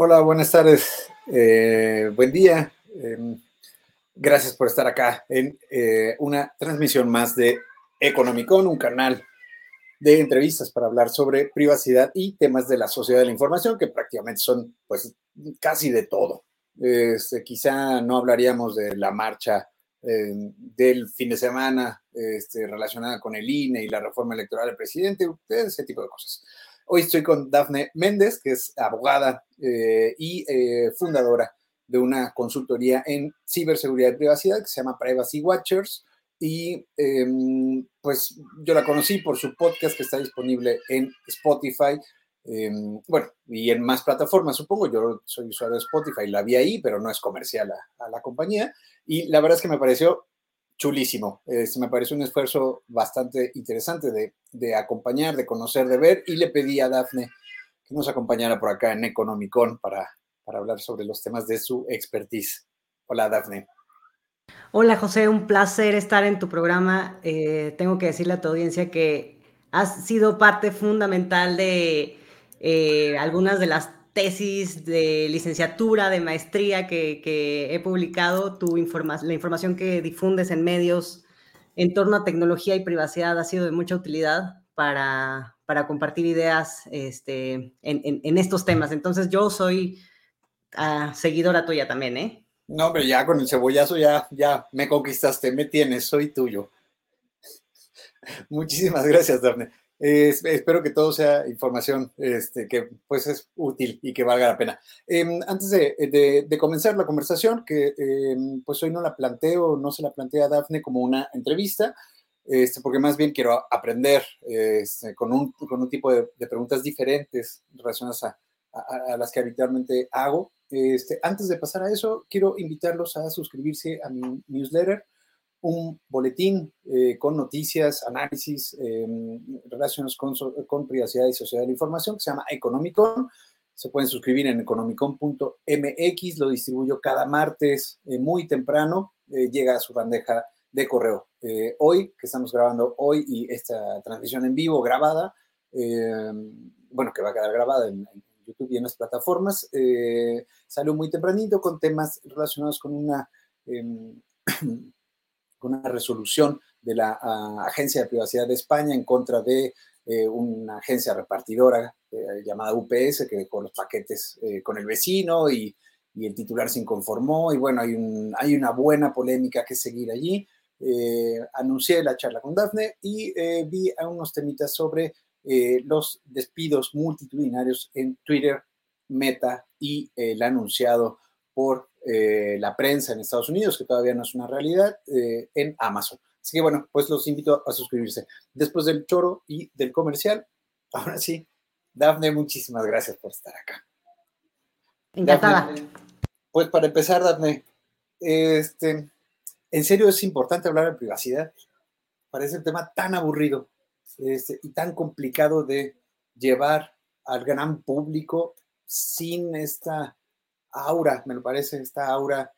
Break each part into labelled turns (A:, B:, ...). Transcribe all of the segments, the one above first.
A: Hola, buenas tardes. Eh, buen día. Em, gracias por estar acá en eh, una transmisión más de Economicon, un canal de entrevistas para hablar sobre privacidad y temas de la sociedad de la información, que prácticamente son pues casi de todo. Este, quizá no hablaríamos de la marcha em, del fin de semana este, relacionada con el INE y la reforma electoral del presidente, ese tipo de cosas. Hoy estoy con Dafne Méndez, que es abogada eh, y eh, fundadora de una consultoría en ciberseguridad y privacidad que se llama Privacy Watchers. Y em, pues yo la conocí por su podcast que está disponible en Spotify. Em, bueno, y en más plataformas, supongo. Yo soy usuario de Spotify, la vi ahí, pero no es comercial a, a la compañía. Y la verdad es que me pareció chulísimo. Me parece un esfuerzo bastante interesante de, acompañar, de conocer, de ver, y le pedí a Dafne que nos acompañara por acá en Economicon para, para hablar sobre los temas de su expertise. Hola, Dafne.
B: Hola, José, un placer estar en tu programa. Eh, tengo que decirle a tu audiencia que has sido parte fundamental de eh, algunas de las tesis de licenciatura, de maestría que, he publicado, tu la información que difundes en medios en torno a tecnología y privacidad ha sido de mucha utilidad para, para compartir ideas este, en, estos temas. Entonces yo soy uh, seguidora tuya también, ¿eh?
A: No, pero ya con el cebollazo ya, ya me conquistaste, me tienes, soy tuyo. Muchísimas gracias, Daphne espero que todo sea información este, que pues es útil y que valga la pena. Em, antes de, comenzar la conversación, que em, pues hoy no la planteo, no se la plantea a Dafne como una entrevista, este, porque más bien quiero aprender este, con, un, con, un, tipo de, preguntas diferentes relacionadas a, a, las que habitualmente hago. Este, antes de pasar a eso, quiero invitarlos a suscribirse a mi newsletter un boletín eh, con noticias, análisis em, relacionados con, con, privacidad y sociedad de la información que se llama Economicon. Se pueden suscribir en economicon.mx, lo distribuyo cada martes eh, muy temprano, eh, llega a su bandeja de correo. hoy, que estamos grabando hoy y esta transmisión en vivo grabada, em, bueno, que va a quedar grabada en, en YouTube y en las plataformas, salió muy tempranito con temas relacionados con una em, una resolución de la ah, Agencia de Privacidad de España en contra de eh, una agencia repartidora eh, llamada UPS que con los paquetes eh, con el vecino y, y, el titular se inconformó y bueno, hay, un, hay una buena polémica que seguir allí. anuncié la charla con Dafne y vi a unos temitas sobre los despidos multitudinarios en Twitter, Meta y el anunciado por eh, la prensa en Estados Unidos, que todavía no es una realidad, eh, en Amazon. Así que bueno, pues los invito a suscribirse. Después del choro y del comercial, ahora sí, Dafne, muchísimas gracias por estar acá.
B: Encantada.
A: pues para empezar, Dafne, este, en serio es importante hablar de privacidad. Parece un tema tan aburrido este, y tan complicado de llevar al gran público sin esta aura, me lo parece, esta aura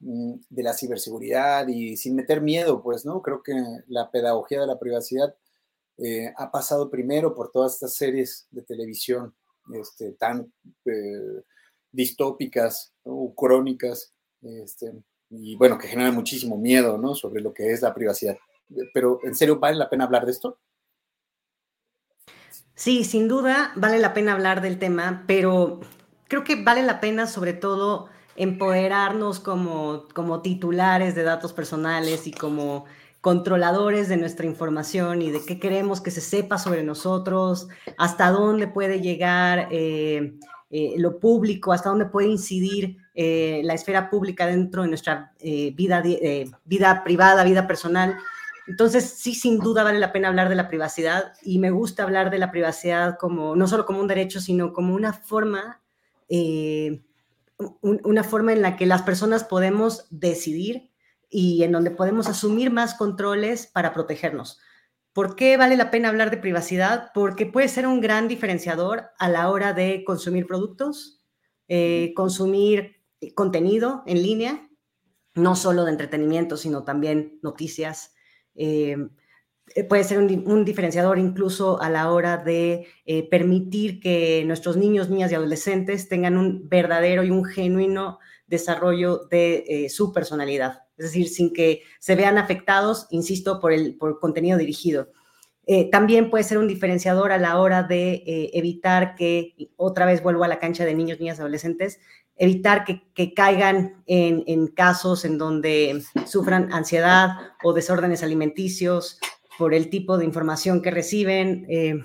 A: mm, de la ciberseguridad y sin meter miedo, pues, ¿no? Creo que la pedagogía de la privacidad eh, ha pasado primero por todas estas series de televisión este, tan eh, distópicas o crónicas, este, y bueno, que generan muchísimo miedo, ¿no? Sobre lo que es la privacidad. Pero, ¿en serio vale la pena hablar de esto?
B: Sí, sin duda vale la pena hablar del tema, pero creo que vale la pena sobre todo empoderarnos como, como titulares de datos personales y como controladores de nuestra información y de qué queremos que se sepa sobre nosotros, hasta dónde puede llegar eh, eh, lo público, hasta dónde puede incidir eh, la esfera pública dentro de nuestra vida, vida privada, vida personal. Entonces, sí, sin duda vale la pena hablar de la privacidad y me gusta hablar de la privacidad como, no solo como un derecho, sino como una forma eh, una forma en la que las personas podemos decidir y en donde podemos asumir más controles para protegernos. ¿Por qué vale la pena hablar de privacidad? Porque puede ser un gran diferenciador a la hora de consumir productos, eh, consumir contenido en línea, no solo de entretenimiento, sino también noticias. Eh, puede ser un, diferenciador incluso a la hora de permitir que nuestros niños, niñas y adolescentes tengan un verdadero y un genuino desarrollo de su personalidad, es decir, sin que se vean afectados, insisto, por el por contenido dirigido. Eh, también puede ser un diferenciador a la hora de eh, evitar que, otra vez vuelvo a la cancha de niños, niñas, adolescentes, evitar que, caigan en, casos en donde sufran ansiedad o desórdenes alimenticios por el tipo de información que reciben eh,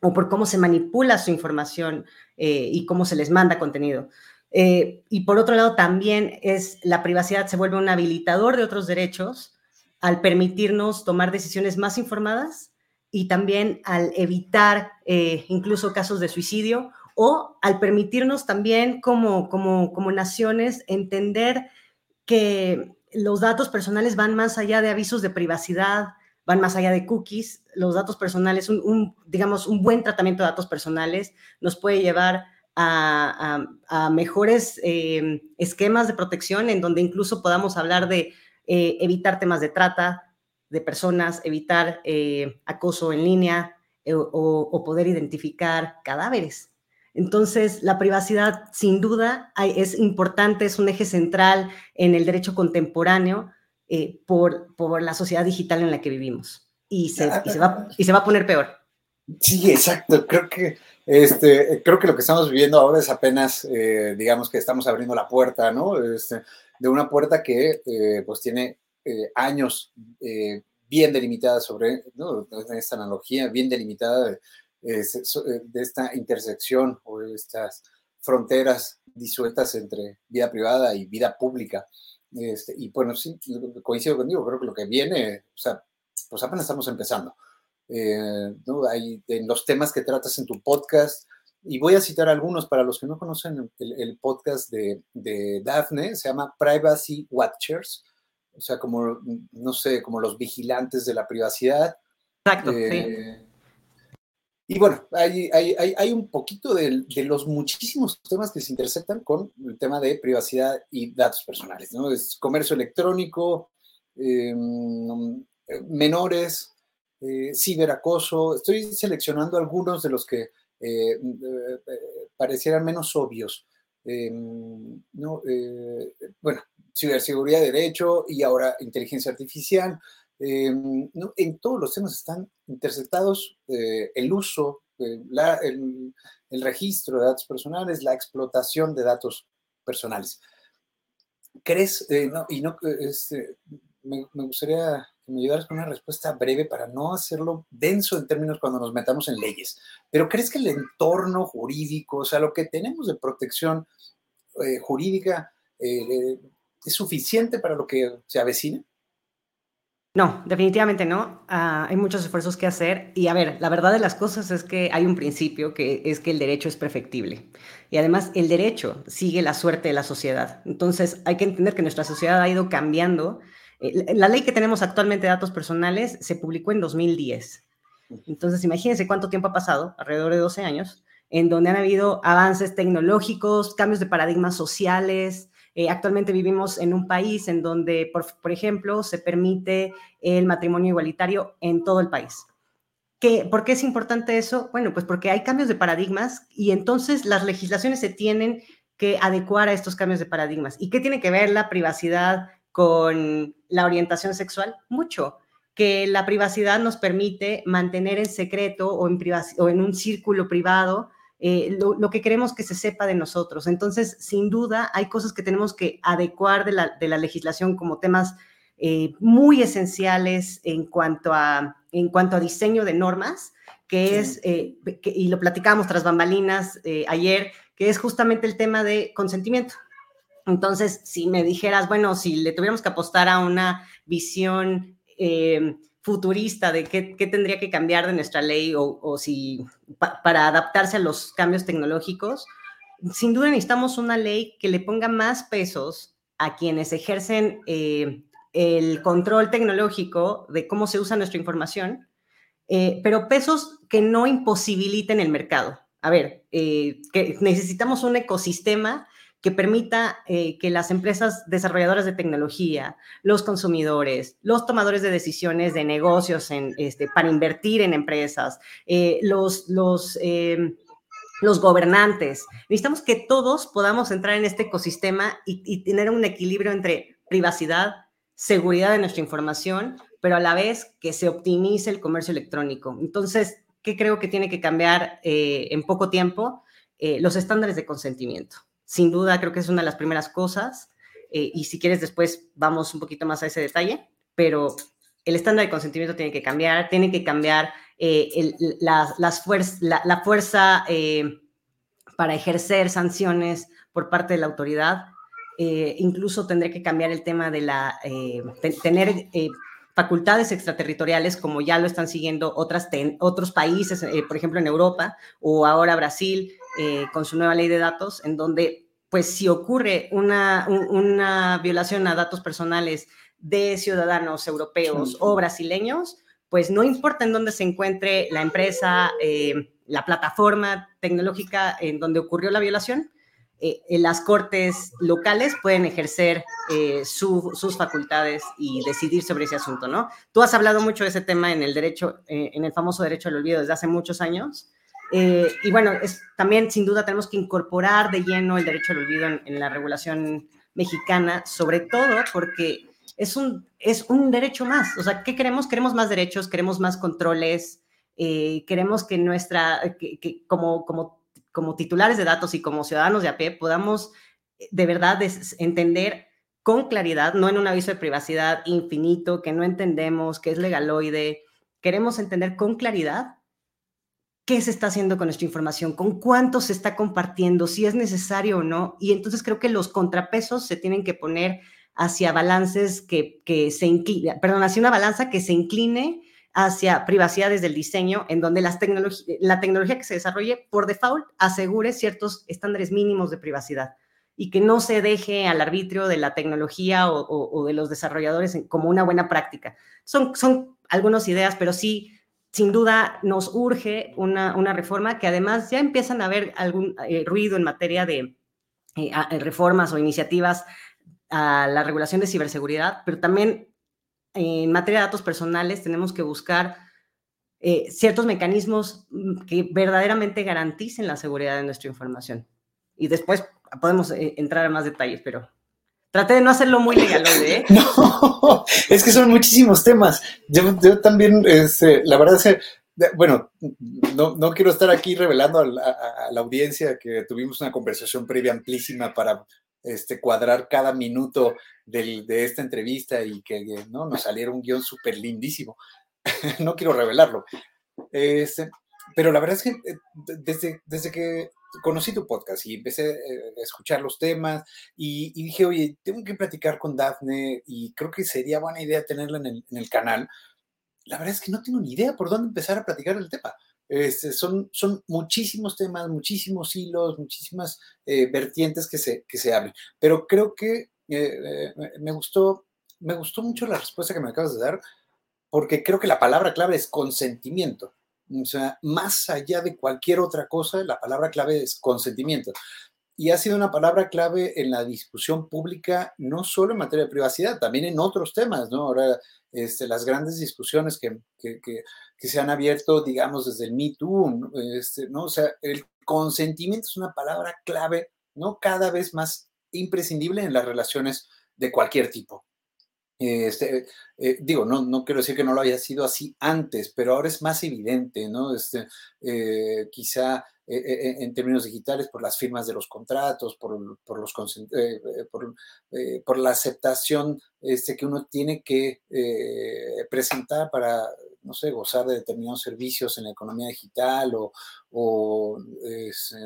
B: o por cómo se manipula su información y cómo se les manda contenido. y por otro lado, también es la privacidad se vuelve un habilitador de otros derechos al permitirnos tomar decisiones más informadas y también al evitar eh, incluso casos de suicidio o al permitirnos también como, como, como naciones entender que los datos personales van más allá de avisos de privacidad, van más allá de cookies. Los datos personales, un, digamos, un buen tratamiento de datos personales nos puede llevar a, mejores eh, esquemas de protección en donde incluso podamos hablar de eh, evitar temas de trata de personas, evitar eh, acoso en línea eh, o, poder identificar cadáveres. Entonces, la privacidad sin duda es importante, es un eje central en el derecho contemporáneo por, por, la sociedad digital en la que vivimos. Y se, y se, va, y se va a poner peor.
A: Sí, exacto. Creo que, este, creo que lo que estamos viviendo ahora es apenas, digamos que estamos abriendo la puerta, ¿no? Este, de una puerta que eh, pues tiene eh, años eh, bien delimitada sobre, ¿no? esta analogía bien delimitada de, esta intersección o estas fronteras disueltas entre vida privada y vida pública. Este, y bueno, sí, coincido contigo, creo que lo que viene, o sea, pues apenas estamos empezando. ¿no? Hay, en los temas que tratas en tu podcast, y voy a citar algunos para los que no conocen el, podcast de, de, Daphne, se llama Privacy Watchers, o sea, como, no sé, como los vigilantes de la privacidad.
B: Exacto, sí.
A: Y bueno, hay, hay, hay un poquito de, los muchísimos temas que se intersectan con el tema de privacidad y datos personales, ¿no? Es comercio electrónico, em, menores, eh, ciberacoso. Estoy seleccionando algunos de los que eh, eh, parecieran menos obvios. Em, ¿no? Bueno, ciberseguridad, derecho y ahora inteligencia artificial. Em, en todos los temas están interceptados el uso, la, el, registro de datos personales, la explotación de datos personales. ¿Crees? y no, este, me, me, gustaría me ayudaras con una respuesta breve para no hacerlo denso en términos cuando nos metamos en leyes. Pero ¿crees que el entorno jurídico, o sea, lo que tenemos de protección eh, jurídica, eh, es suficiente para lo que se avecina?
B: No, definitivamente no. Ah, hay muchos esfuerzos que hacer. Y a ver, la verdad de las cosas es que hay un principio que es que el derecho es perfectible. Y además el derecho sigue la suerte de la sociedad. Entonces hay que entender que nuestra sociedad ha ido cambiando eh, la ley que tenemos actualmente de datos personales se publicó en 2010. Entonces, imagínense cuánto tiempo ha pasado, alrededor de 12 años, en donde han habido avances tecnológicos, cambios de paradigmas sociales. Eh, actualmente vivimos en un país en donde, por, ejemplo, se permite el matrimonio igualitario en todo el país. ¿Qué, ¿Por qué es importante eso? Bueno, pues porque hay cambios de paradigmas y entonces las legislaciones se tienen que adecuar a estos cambios de paradigmas. ¿Y qué tiene que ver la privacidad con la orientación sexual? Mucho, que la privacidad nos permite mantener en secreto o en un círculo privado eh, lo, que queremos que se sepa de nosotros. Entonces, sin duda, hay cosas que tenemos que adecuar de la, legislación como temas eh, muy esenciales en cuanto, a, en cuanto a diseño de normas, que es, eh, y lo platicamos tras bambalinas ayer, que es justamente el tema de consentimiento. Entonces, si me dijeras, bueno, si le tuviéramos que apostar a una visión eh, futurista de qué, tendría que cambiar de nuestra ley o, si para adaptarse a los cambios tecnológicos, sin duda necesitamos una ley que le ponga más pesos a quienes ejercen eh, el control tecnológico de cómo se usa nuestra información, eh, pero pesos que no imposibiliten el mercado. A ver, que necesitamos un ecosistema que permita eh, que las empresas desarrolladoras de tecnología, los consumidores, los tomadores de decisiones de negocios en, este, para invertir en empresas, eh, los, los, em, los gobernantes, necesitamos que todos podamos entrar en este ecosistema y, y tener un equilibrio entre privacidad, seguridad de nuestra información, pero a la vez que se optimice el comercio electrónico. Entonces, ¿qué creo que tiene que cambiar eh, en poco tiempo? los estándares de consentimiento sin duda creo que es una de las primeras cosas. Eh, y si quieres después vamos un poquito más a ese detalle, pero el estándar de consentimiento tiene que cambiar, tiene que cambiar eh, la, las la, fuerza eh, para ejercer sanciones por parte de la autoridad. incluso tendré que cambiar el tema de la, tener facultades extraterritoriales, como ya lo están siguiendo otras otros países, por ejemplo en Europa o ahora Brasil, eh, con su nueva ley de datos, en donde, pues, si ocurre una, una violación a datos personales de ciudadanos europeos o brasileños, pues no importa en dónde se encuentre la empresa, eh, la plataforma tecnológica en donde ocurrió la violación, eh, las cortes locales pueden ejercer sus facultades y decidir sobre ese asunto, ¿no? Tú has hablado mucho de ese tema en el derecho, en el famoso derecho al olvido desde hace muchos años. Eh, y bueno, es, también sin duda tenemos que incorporar de lleno el derecho al olvido en, la regulación mexicana, sobre todo porque es un, es un derecho más. O sea, ¿qué queremos? Queremos más derechos, queremos más controles, eh, queremos que nuestra, que, como, como, como titulares de datos y como ciudadanos de a podamos eh, de verdad entender con claridad, no en un aviso de privacidad infinito que no entendemos, que es legaloide. Queremos entender con claridad qué se está haciendo con nuestra información, con cuánto se está compartiendo, si es necesario o no. Y entonces creo que los contrapesos se tienen que poner hacia balances que, que se incline, perdón, hacia una balanza que se incline hacia privacidad desde el diseño, en donde las la tecnología que se desarrolle por default asegure ciertos estándares mínimos de privacidad y que no se deje al arbitrio de la tecnología o, o, de los desarrolladores como una buena práctica. Son, son algunas ideas, pero sí sin duda nos urge una, reforma que además ya empiezan a haber algún eh, ruido en materia de eh, eh, reformas o iniciativas a la regulación de ciberseguridad, pero también en materia de datos personales tenemos que buscar ciertos mecanismos mm, que verdaderamente garanticen la seguridad de nuestra información. Y después podemos entrar a más detalles, pero Traté de no hacerlo muy legal, ¿eh?
A: no, es que son muchísimos temas. Yo, también, este, la verdad es que, bueno, no, quiero estar aquí revelando a la, audiencia que tuvimos una conversación previa amplísima para este, cuadrar cada minuto de esta entrevista y que ¿no? nos saliera un guion súper lindísimo. no quiero revelarlo. Este, pero la verdad es que eh, desde, desde que conocí tu podcast y empecé eh, a escuchar los temas y, dije, oye, tengo que platicar con Dafne y creo que sería buena idea tenerla en el, canal. La verdad es que no tengo ni idea por dónde empezar a platicar el tema. Este, son, son muchísimos temas, muchísimos hilos, muchísimas eh, vertientes que se, que se abren. Pero creo que eh, me, gustó, me gustó mucho la respuesta que me acabas de dar, porque creo que la palabra clave es consentimiento. O sea, más allá de cualquier otra cosa, la palabra clave es consentimiento. Y ha sido una palabra clave en la discusión pública, no solo en materia de privacidad, también en otros temas, ¿no? Ahora, este, las grandes discusiones que, que, que, se han abierto, digamos, desde el Me Too, este, ¿no? O sea, el consentimiento es una palabra clave, ¿no? Cada vez más imprescindible en las relaciones de cualquier tipo. Este, eh, digo, no, no quiero decir que no lo haya sido así antes, pero ahora es más evidente, ¿no? Este, eh, quizá eh, en términos digitales por las firmas de los contratos, por, por los, por, por, la aceptación este, que uno tiene que presentar para, no sé, gozar de determinados servicios en la economía digital o, o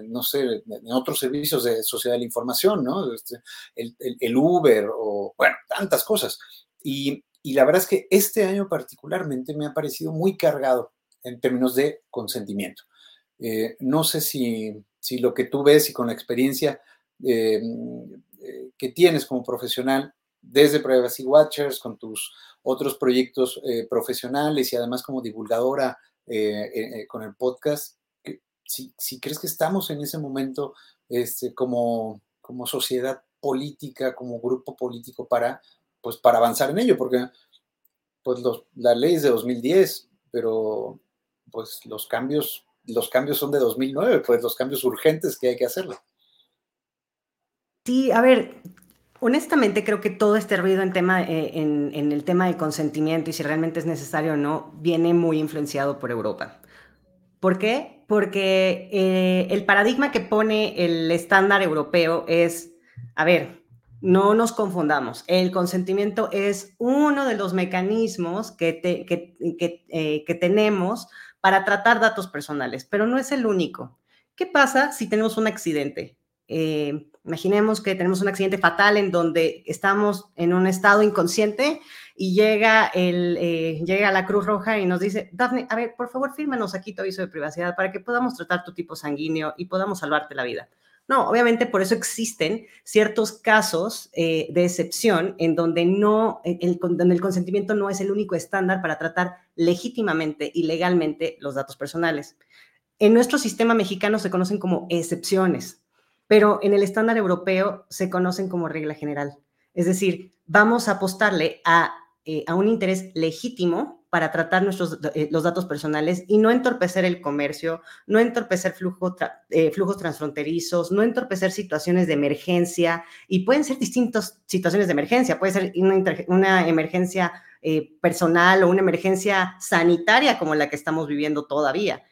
A: no sé, en otros servicios de sociedad de la información, ¿no? Este, el, el Uber o, bueno, tantas cosas. Y, la verdad es que este año particularmente me ha parecido muy cargado en términos de consentimiento. Eh, no sé si, lo que tú ves y con la experiencia eh, eh, que tienes como profesional desde Privacy Watchers, con tus otros proyectos profesionales y además como divulgadora con el podcast, si, crees que estamos en ese momento este, como como sociedad política, como grupo político para, pues, para avanzar en ello, porque pues los, la ley es de 2010, pero pues los cambios, los cambios son de 2009, pues los cambios urgentes que hay que hacerlo.
B: Sí, a ver, honestamente creo que todo este ruido eh, en, el tema del consentimiento y si realmente es necesario o no, viene muy influenciado por Europa. ¿Por qué? Porque eh, el paradigma que pone el estándar europeo es, a ver, no nos confundamos, el consentimiento es uno de los mecanismos que, eh, que tenemos para tratar datos personales, pero no es el único. ¿Qué pasa si tenemos un accidente? Eh, imaginemos que tenemos un accidente fatal en donde estamos en un estado inconsciente y llega, el, eh, llega la Cruz Roja y nos dice, Daphne, a ver, por favor, fírmanos aquí tu aviso de privacidad para que podamos tratar tu tipo sanguíneo y podamos salvarte la vida. No, obviamente por eso existen ciertos casos eh, de excepción en donde, no, el, donde el consentimiento no es el único estándar para tratar legítimamente y legalmente los datos personales. En nuestro sistema mexicano se conocen como excepciones pero en el estándar europeo se conocen como regla general. Es decir, vamos a apostarle a, eh, un interés legítimo para tratar nuestros, eh, los datos personales y no entorpecer el comercio, no entorpecer eh, flujos transfronterizos, no entorpecer situaciones de emergencia y pueden ser distintas situaciones de emergencia, puede ser una, emergencia personal o una emergencia sanitaria como la que estamos viviendo todavía.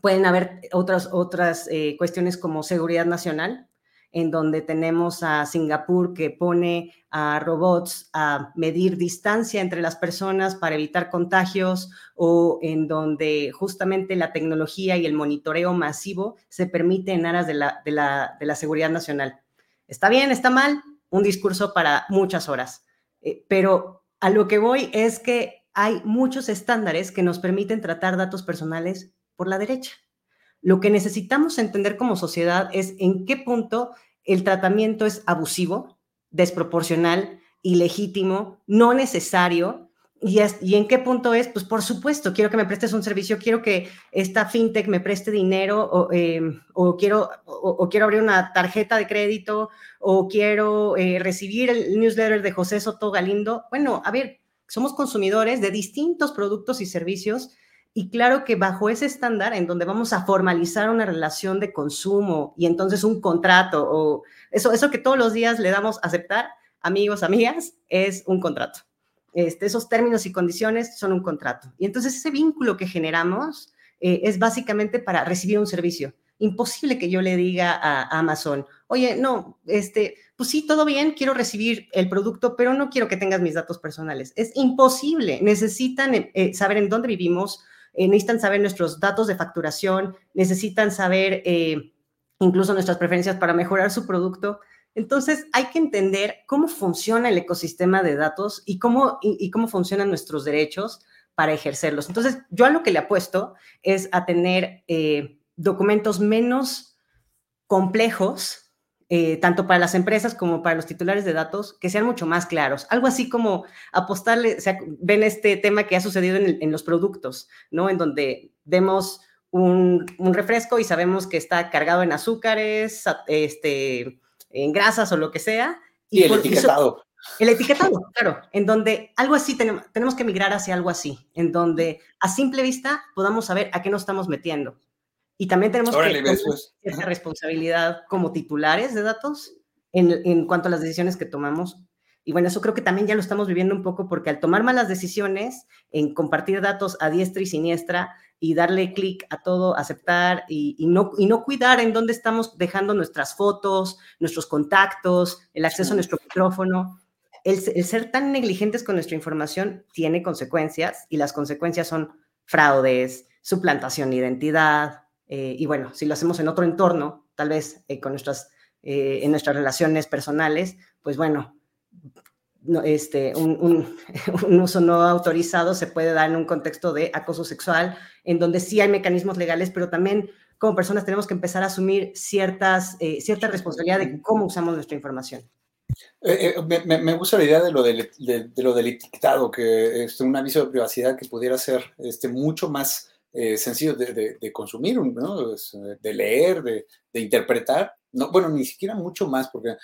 B: Pueden haber otras, otras eh, cuestiones como seguridad nacional, en donde tenemos a Singapur que pone a robots a medir distancia entre las personas para evitar contagios o en donde justamente la tecnología y el monitoreo masivo se permite en aras de la, de la, de la seguridad nacional. Está bien, está mal, un discurso para muchas horas, eh, pero a lo que voy es que hay muchos estándares que nos permiten tratar datos personales por la derecha. Lo que necesitamos entender como sociedad es en qué punto el tratamiento es abusivo, desproporcional, ilegítimo, no necesario, y, y, en qué punto es, pues por supuesto, quiero que me prestes un servicio, quiero que esta fintech me preste dinero o, em, quiero, o, quiero abrir una tarjeta de crédito o quiero eh, recibir el newsletter de José Soto Galindo. Bueno, a ver, somos consumidores de distintos productos y servicios y claro que bajo ese estándar, en donde vamos a formalizar una relación de consumo y entonces un contrato o eso, eso que todos los días le damos a aceptar, amigos, amigas, es un contrato. Este, esos términos y condiciones son un contrato. Y entonces ese vínculo que generamos eh, es básicamente para recibir un servicio. Imposible que yo le diga a, Amazon, oye, no, este, pues sí, todo bien, quiero recibir el producto, pero no quiero que tengas mis datos personales. Es imposible. Necesitan eh, saber en dónde vivimos, eh, necesitan saber nuestros datos de facturación, necesitan saber eh, incluso nuestras preferencias para mejorar su producto. Entonces, hay que entender cómo funciona el ecosistema de datos y cómo, y, cómo funcionan nuestros derechos para ejercerlos. Entonces, yo a lo que le apuesto es a tener eh, documentos menos complejos eh, tanto para las empresas como para los titulares de datos, que sean mucho más claros. Algo así como apostarle, o sea, ven este tema que ha sucedido en, los productos, ¿no? En donde vemos un, refresco y sabemos que está cargado en azúcares, este, en grasas o lo que sea.
A: Y, el etiquetado.
B: el etiquetado, claro, en donde algo así tenemos, tenemos que migrar hacia algo así, en donde a simple vista podamos saber a qué nos estamos metiendo. Y también tenemos que tener esa responsabilidad como titulares de datos en, en, cuanto a las decisiones que tomamos. Y bueno, eso creo que también ya lo estamos viviendo un poco porque al tomar malas decisiones en compartir datos a diestra y siniestra y darle clic a todo, aceptar y, y, no, y no cuidar en dónde estamos dejando nuestras fotos, nuestros contactos, el acceso a nuestro micrófono, el, el ser tan negligentes con nuestra información tiene consecuencias y las consecuencias son fraudes, suplantación de identidad, eh, y bueno, si lo hacemos en otro entorno, tal vez eh, con nuestras, eh, en nuestras relaciones personales, pues bueno, este, un, un, uso no autorizado se puede dar en un contexto de acoso sexual, en donde sí hay mecanismos legales, pero también como personas tenemos que empezar a asumir ciertas, cierta responsabilidad de cómo usamos nuestra información.
A: me, me, gusta la idea de lo del, de, lo del etiquetado, que es un aviso de privacidad que pudiera ser este, mucho más eh, sencillo de, consumir, ¿no? de leer, de, interpretar, no, bueno, ni siquiera mucho más, porque,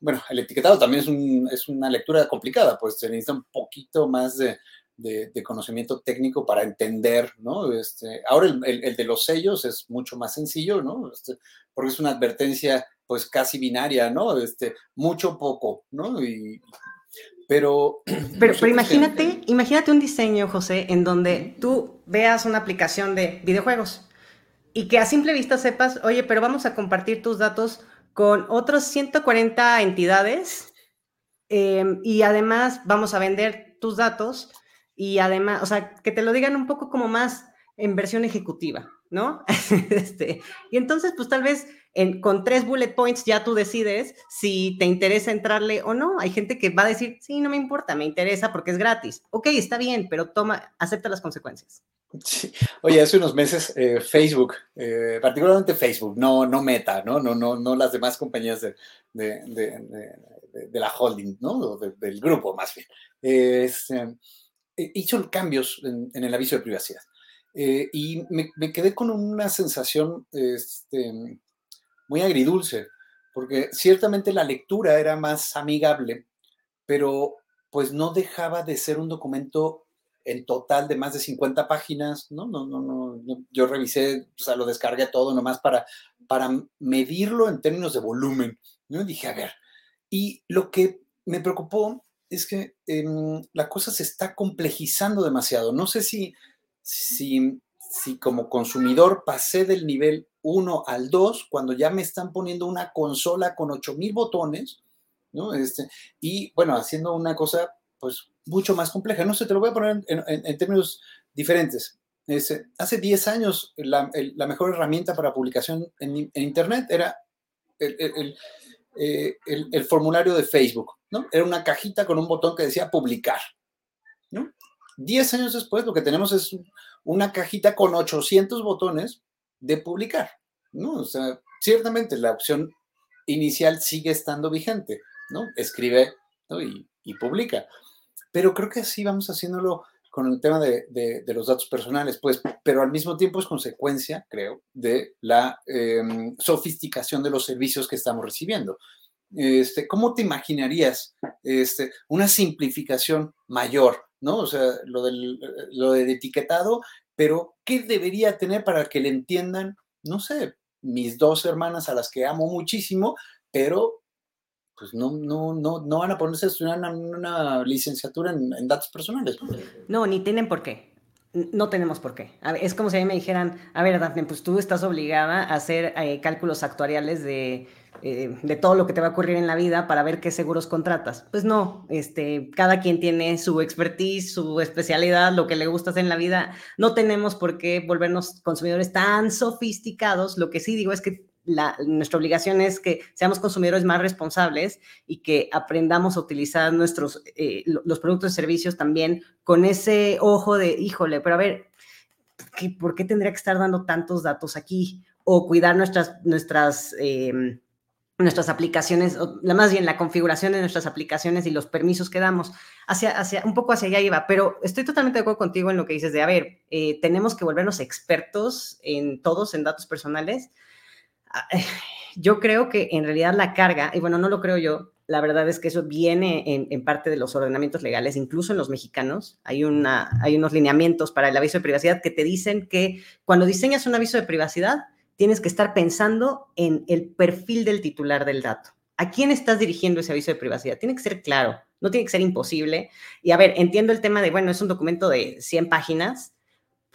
A: bueno, el etiquetado también es, un, es una lectura complicada, pues se necesita un poquito más de, de, conocimiento técnico para entender, ¿no? Este, ahora el, el, de los sellos es mucho más sencillo, ¿no? Este, porque es una advertencia pues casi binaria, ¿no? Este, mucho, poco, ¿no? Y, pero,
B: pero, pero imagínate, imagínate un diseño, José, en donde tú veas una aplicación de videojuegos y que a simple vista sepas, oye, pero vamos a compartir tus datos con otros 140 entidades em, y además vamos a vender tus datos y además, o sea, que te lo digan un poco como más en versión ejecutiva, ¿no? este, y entonces, pues tal vez en, con tres bullet points ya tú decides si te interesa entrarle o no. Hay gente que va a decir, sí, no me importa, me interesa porque es gratis. Ok, está bien, pero toma, acepta las consecuencias.
A: Sí. Oye, hace unos meses eh, Facebook, eh, particularmente Facebook, no, no Meta, ¿no? No, no, no las demás compañías de, de, de, de la holding, ¿no? del grupo, más bien. Este, eh, hizo cambios en, el aviso de privacidad. Eh, y me, quedé con una sensación este, muy agridulce, porque ciertamente la lectura era más amigable, pero pues no dejaba de ser un documento en total de más de 50 páginas, ¿no? No, no, no, yo revisé, o sea, lo descargué todo nomás para, para medirlo en términos de volumen, ¿no? dije, a ver, y lo que me preocupó es que em, la cosa se está complejizando demasiado. No sé si, si, si como consumidor pasé del nivel 1 al 2 cuando ya me están poniendo una consola con 8000 botones, ¿no? Este, y bueno, haciendo una cosa pues mucho más compleja. No sé, te lo voy a poner en, términos diferentes. hace 10 años la, mejor herramienta para publicación en, Internet era el, eh, el, formulario de Facebook, ¿no? Era una cajita con un botón que decía publicar, ¿no? Diez años después lo que tenemos es una cajita con 800 botones de publicar, ¿no? O sea, ciertamente la opción inicial sigue estando vigente, ¿no? Escribe y, publica. Pero creo que así vamos haciéndolo con el tema de, los datos personales, pues, pero al mismo tiempo es consecuencia, creo, de la em, sofisticación de los servicios que estamos recibiendo. Este, ¿Cómo te imaginarías este, una simplificación mayor, ¿no? O sea, lo del, lo del etiquetado, pero ¿qué debería tener para que le entiendan, no sé, mis dos hermanas a las que amo muchísimo, pero pues no, no, no, no van a ponerse a estudiar una, licenciatura en, datos personales.
B: No, ni tienen por qué. No tenemos por qué. es como si a mí me dijeran, a ver, Dafne, pues tú estás obligada a hacer eh, cálculos actuariales de, eh, de, todo lo que te va a ocurrir en la vida para ver qué seguros contratas. Pues no, este, cada quien tiene su expertise, su especialidad, lo que le gusta hacer en la vida. No tenemos por qué volvernos consumidores tan sofisticados. Lo que sí digo es que nuestra obligación es que seamos consumidores más responsables y que aprendamos a utilizar nuestros, eh, los productos y servicios también con ese ojo de, híjole, pero a ver, ¿por qué tendría que estar dando tantos datos aquí? O cuidar nuestras, nuestras, em, nuestras aplicaciones, o más bien la configuración de nuestras aplicaciones y los permisos que damos, hacia, hacia, un poco hacia allá iba, pero estoy totalmente de acuerdo contigo en lo que dices de, a ver, eh, tenemos que volvernos expertos en todos, en datos personales, yo creo que en realidad la carga, y bueno, no lo creo yo, la verdad es que eso viene en, parte de los ordenamientos legales, incluso en los mexicanos. Hay, una, hay unos lineamientos para el aviso de privacidad que te dicen que cuando diseñas un aviso de privacidad, tienes que estar pensando en el perfil del titular del dato. ¿A quién estás dirigiendo ese aviso de privacidad? Tiene que ser claro, no tiene que ser imposible. Y a ver, entiendo el tema de, bueno, es un documento de 100 páginas,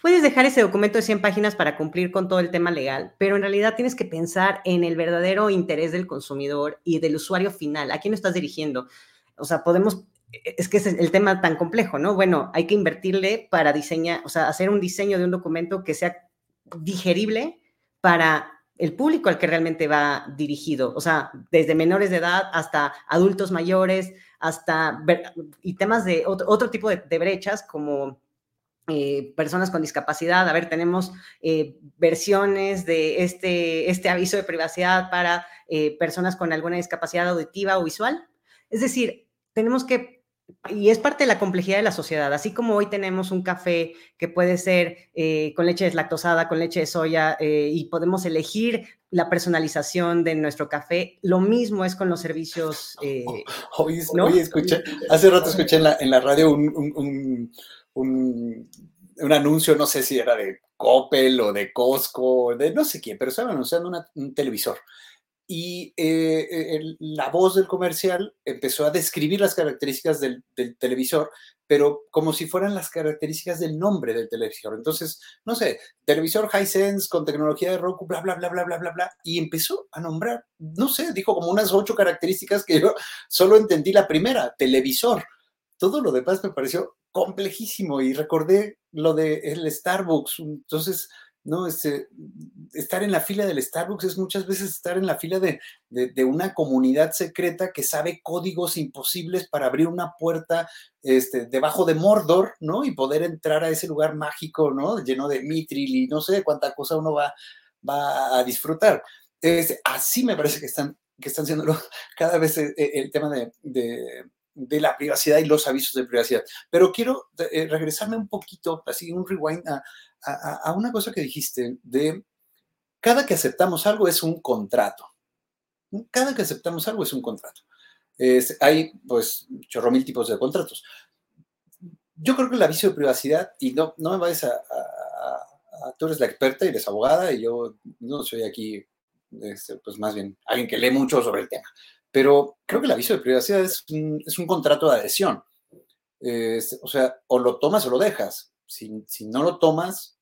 B: Puedes dejar ese documento de 100 páginas para cumplir con todo el tema legal, pero en realidad tienes que pensar en el verdadero interés del consumidor y del usuario final. ¿A quién lo estás dirigiendo? O sea, podemos, es que es el tema tan complejo, ¿no? Bueno, hay que invertirle para diseñar, o sea, hacer un diseño de un documento que sea digerible para el público al que realmente va dirigido, o sea, desde menores de edad hasta adultos mayores, hasta, y temas de otro, tipo de brechas como eh, personas con discapacidad. A ver, tenemos eh, versiones de este, este aviso de privacidad para eh, personas con alguna discapacidad auditiva o visual. Es decir, tenemos que y es parte de la complejidad de la sociedad. Así como hoy tenemos un café que puede ser eh, con leche deslactosada, con leche de soya, eh, y podemos elegir la personalización de nuestro café, lo mismo es con los servicios. Eh,
A: hoy, escuché, hace rato escuché en la, en la radio un, un, un, anuncio, no sé si era de Coppel o de Costco, de no sé quién, pero estaban anunciando un televisor y eh, eh, la voz del comercial empezó a describir las características del, televisor, pero como si fueran las características del nombre del televisor. Entonces, no sé, televisor Hisense con tecnología de Roku, bla, bla, bla, bla, bla, bla, bla, y empezó a nombrar, no sé, dijo como unas ocho características que yo solo entendí la primera, televisor. Todo lo demás me pareció complejísimo y recordé lo de el Starbucks. Entonces, ¿no? Este, estar en la fila del Starbucks es muchas veces estar en la fila de, una comunidad secreta que sabe códigos imposibles para abrir una puerta este, debajo de Mordor, ¿no? Y poder entrar a ese lugar mágico, ¿no? Lleno de mitril y no sé cuánta cosa uno va, va a disfrutar. así me parece que están, que están siendo cada vez el, eh, el tema de, de la privacidad y los avisos de privacidad. Pero quiero eh, regresarme un poquito, así un rewind a, a, una cosa que dijiste de cada que aceptamos algo es un contrato. Cada que aceptamos algo es un contrato. hay, pues, chorro mil tipos de contratos. Yo creo que el aviso de privacidad, y no, no me vayas a, Tú eres la experta y eres abogada, y yo no soy aquí, este, pues más bien alguien que lee mucho sobre el tema. Pero creo que el aviso de privacidad es un, contrato de adhesión. o sea, o lo tomas o lo dejas si, no lo tomas,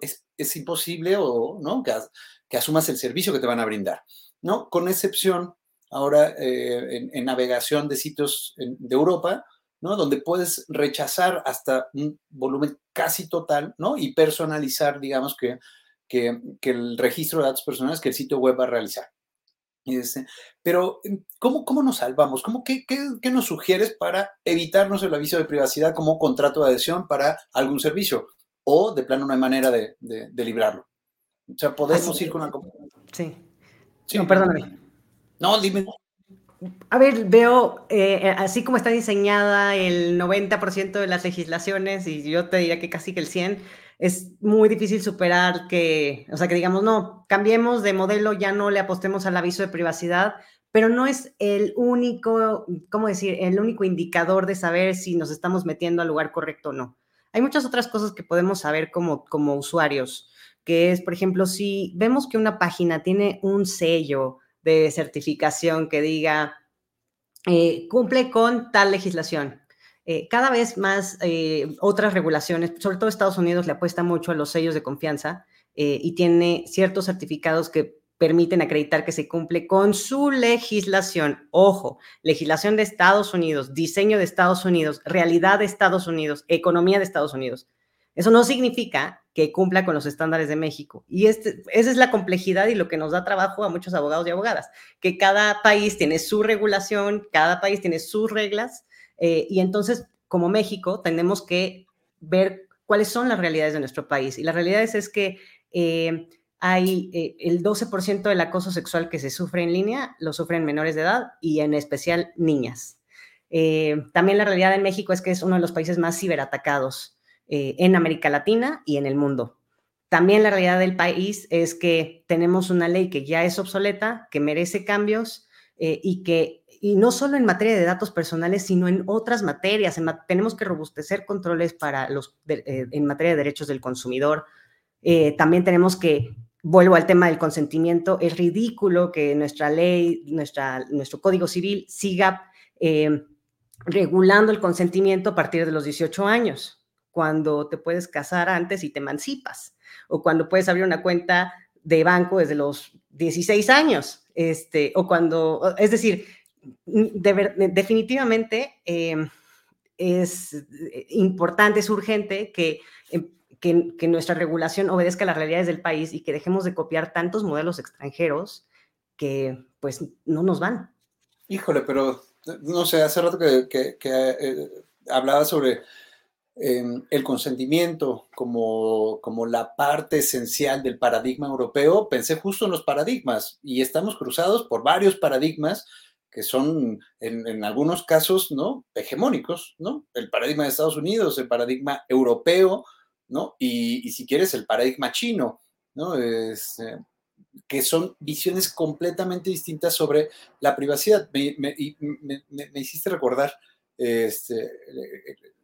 A: es, imposible o, ¿no? Que, asumas el servicio que te van a brindar. ¿no? Con excepción ahora eh, en, navegación de sitios de Europa, ¿no? donde puedes rechazar hasta un volumen casi total ¿no? y personalizar, digamos, que, que el registro de datos personales que el sitio web va a realizar. Este, pero, em, ¿cómo, ¿cómo, nos salvamos? ¿Cómo, qué, qué, nos sugieres para evitarnos el aviso de privacidad como contrato de adhesión para algún servicio? O de plano no hay manera de, de, librarlo. O sea, podemos ir con una...
B: Sí. sí. No, perdóname.
A: No, dime.
B: A ver, veo, eh, así como está diseñada el 90% de las legislaciones, y yo te diría que casi que el 100%, es muy difícil superar que, o sea, que digamos, no, cambiemos de modelo, ya no le apostemos al aviso de privacidad, pero no es el único, ¿cómo decir?, el único indicador de saber si nos estamos metiendo al lugar correcto o no. Hay muchas otras cosas que podemos saber como, como usuarios, que es, por ejemplo, si vemos que una página tiene un sello de certificación que diga, eh, cumple con tal legislación, eh, cada vez más eh, otras regulaciones, sobre todo Estados Unidos le apuesta mucho a los sellos de confianza eh, y tiene ciertos certificados que permiten acreditar que se cumple con su legislación. Ojo, legislación de Estados Unidos, diseño de Estados Unidos, realidad de Estados Unidos, economía de Estados Unidos. Eso no significa que cumpla con los estándares de México. Y este, esa es la complejidad y lo que nos da trabajo a muchos abogados y abogadas, que cada país tiene su regulación, cada país tiene sus reglas eh, y entonces, como México, tenemos que ver cuáles son las realidades de nuestro país. Y las realidades es que eh, hay eh, el 12% del acoso sexual que se sufre en línea, lo sufren menores de edad y en especial niñas. también la realidad en México es que es uno de los países más ciberatacados en América Latina y en el mundo. También la realidad del país es que tenemos una ley que ya es obsoleta, que merece cambios y que y no solo en materia de datos personales, sino en otras materias. tenemos que robustecer controles para los, eh, en materia de derechos del consumidor. Eh, también tenemos que, vuelvo al tema del consentimiento, es ridículo que nuestra ley, nuestra, nuestro código civil siga eh, regulando el consentimiento a partir de los 18 años, cuando te puedes casar antes y te emancipas, o cuando puedes abrir una cuenta de banco desde los 16 años, este, o cuando, es decir, definitivamente em, es eh, importante, es urgente em, que, nuestra regulación obedezca las realidades del país y que dejemos de copiar tantos modelos extranjeros que pues no nos van.
A: Híjole, pero no sé, hace rato que, eh, hablaba sobre em, el consentimiento como, como la parte esencial del paradigma europeo, pensé justo en los paradigmas y estamos cruzados por varios paradigmas que son en, algunos casos, ¿no? Hegemónicos, ¿no? El paradigma de Estados Unidos, el paradigma europeo, ¿no? Y, si quieres, el paradigma chino, ¿no? Es, eh, que son visiones completamente distintas sobre la privacidad. Me, me, hiciste recordar este,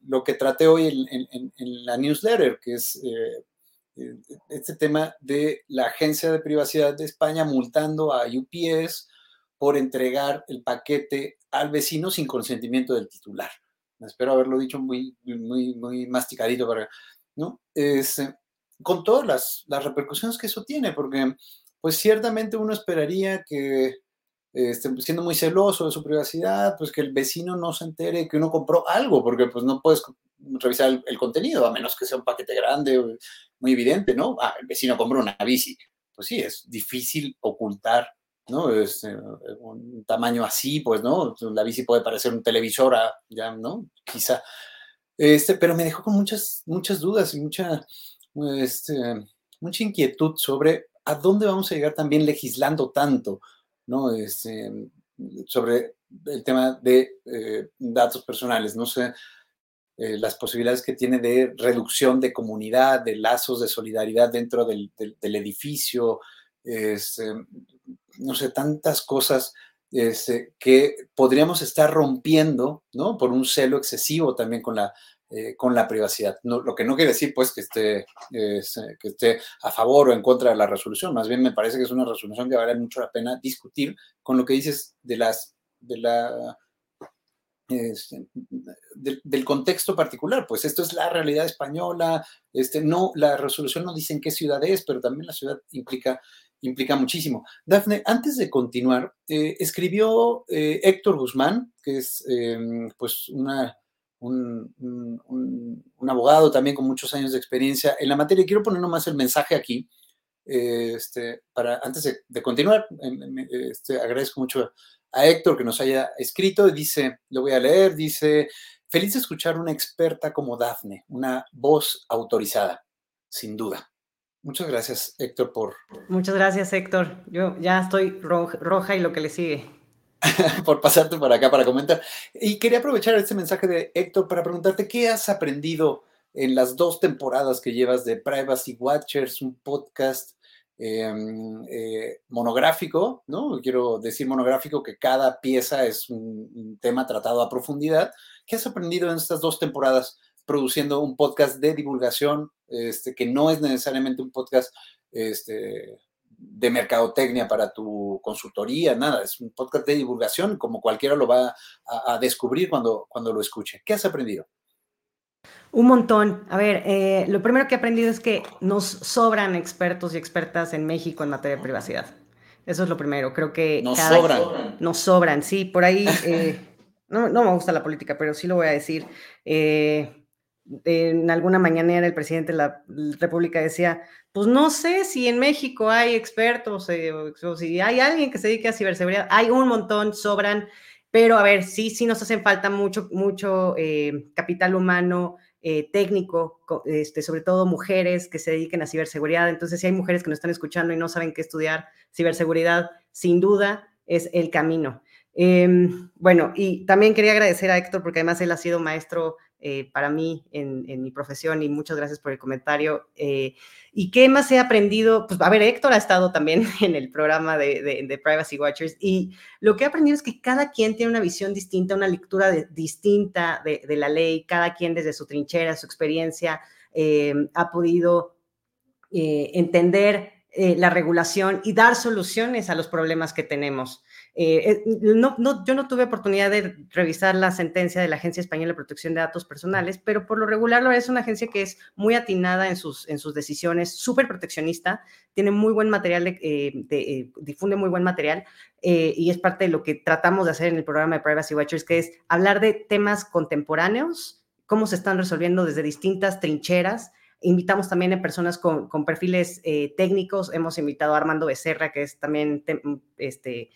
A: lo que traté hoy en, la newsletter, que es eh, eh, este tema de la Agencia de Privacidad de España multando a UPS por entregar el paquete al vecino sin consentimiento del titular. Espero haberlo dicho muy, muy, muy masticadito ¿no? Es, eh, con todas las, las repercusiones que eso tiene, porque pues ciertamente uno esperaría que este, siendo muy celoso de su privacidad, pues que el vecino no se entere que uno compró algo, porque pues no puedes revisar el, contenido, a menos que sea un paquete grande, muy evidente, ¿no? Ah, el vecino compró una bici. Pues sí, es difícil ocultar, ¿no? Este, un tamaño así, pues, ¿no? La bici puede parecer un televisor, ya, ¿no? Quizá. Este, pero me dejó con muchas, muchas dudas y mucha, este, mucha inquietud sobre ¿a dónde vamos a llegar también legislando tanto, ¿no? Este, sobre el tema de eh, datos personales, no sé, eh, las posibilidades que tiene de reducción de comunidad, de lazos de solidaridad dentro del, edificio, este, no sé, tantas cosas este, que podríamos estar rompiendo, ¿no? Por un celo excesivo también con la eh, con la privacidad. lo que no quiere decir, pues, que esté, que esté a favor o en contra de la resolución. Más bien me parece que es una resolución que vale mucho la pena discutir con lo que dices de las, de la, este, del contexto particular. Pues esto es la realidad española. Este, no, la resolución no dice en qué ciudad es, pero también la ciudad implica implica muchísimo. Dafne, antes de continuar, eh, escribió eh, Héctor Guzmán, que es em, pues una un, abogado también con muchos años de experiencia en la materia. Quiero poner nomás el mensaje aquí, este, para, antes de, continuar, este, agradezco mucho a Héctor que nos haya escrito. Dice, lo voy a leer, dice, feliz de escuchar una experta como Dafne, una voz autorizada, sin duda. Muchas gracias, Héctor, por...
B: Muchas gracias, Héctor. Yo ya estoy roja y lo que le sigue.
A: por pasarte por acá para comentar. Y quería aprovechar este mensaje de Héctor para preguntarte qué has aprendido en las dos temporadas que llevas de Privacy Watchers, un podcast em, eh, monográfico, ¿no? Quiero decir monográfico que cada pieza es un, tema tratado a profundidad. ¿Qué has aprendido en estas dos temporadas produciendo un podcast de divulgación este, que no es necesariamente un podcast este, de mercadotecnia para tu consultoría, nada, es un podcast de divulgación, como cualquiera lo va a, descubrir cuando, cuando lo escuche. ¿Qué has aprendido?
B: Un montón. A ver, eh, lo primero que he aprendido es que nos sobran expertos y expertas en México en materia de privacidad. Eso es lo primero. Creo que...
A: Nos sobran.
B: Nos sobran, sí. Por ahí... Eh, no, no, me gusta la política, pero sí lo voy a decir. Eh, en alguna mañanera el presidente de la República decía, pues no sé si en México hay expertos eh, o si hay alguien que se dedique a ciberseguridad, hay un montón, sobran, pero a ver, sí, sí nos hacen falta mucho, mucho eh, capital humano, eh, técnico, este, sobre todo mujeres que se dediquen a ciberseguridad. Entonces, si hay mujeres que nos están escuchando y no saben qué estudiar ciberseguridad, sin duda es el camino. Em, bueno, y también quería agradecer a Héctor porque además él ha sido maestro eh, para mí en, mi profesión y muchas gracias por el comentario. Eh, ¿Y qué más he aprendido? Pues, a ver, Héctor ha estado también en el programa de, Privacy Watchers y lo que he aprendido es que cada quien tiene una visión distinta, una lectura distinta de, la ley, cada quien desde su trinchera, su experiencia, eh, ha podido entender la regulación y dar soluciones a los problemas que tenemos. Eh, eh, no, no, yo no tuve oportunidad de revisar la sentencia de la Agencia Española de Protección de Datos Personales, pero por lo regular es una agencia que es muy atinada en sus, en sus decisiones, súper proteccionista, tiene muy buen material, eh, difunde muy buen material y es parte de lo que tratamos de hacer en el programa de Privacy Watchers, que es hablar de temas contemporáneos, cómo se están resolviendo desde distintas trincheras. Invitamos también a personas con, con perfiles técnicos. Hemos invitado a Armando Becerra, que es también este,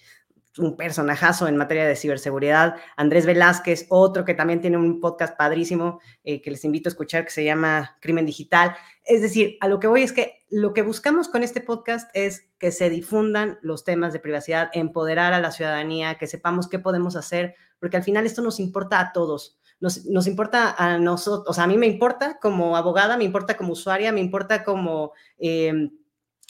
B: un personajazo en materia de ciberseguridad, Andrés Velázquez, otro que también tiene un podcast padrísimo eh, que les invito a escuchar que se llama Crimen Digital. Es decir, a lo que voy es que lo que buscamos con este podcast es que se difundan los temas de privacidad, empoderar a la ciudadanía, que sepamos qué podemos hacer, porque al final esto nos importa a todos. Nos, nos, importa a nosotros, o sea, a mí me importa como abogada, me importa como usuaria, me importa como, eh,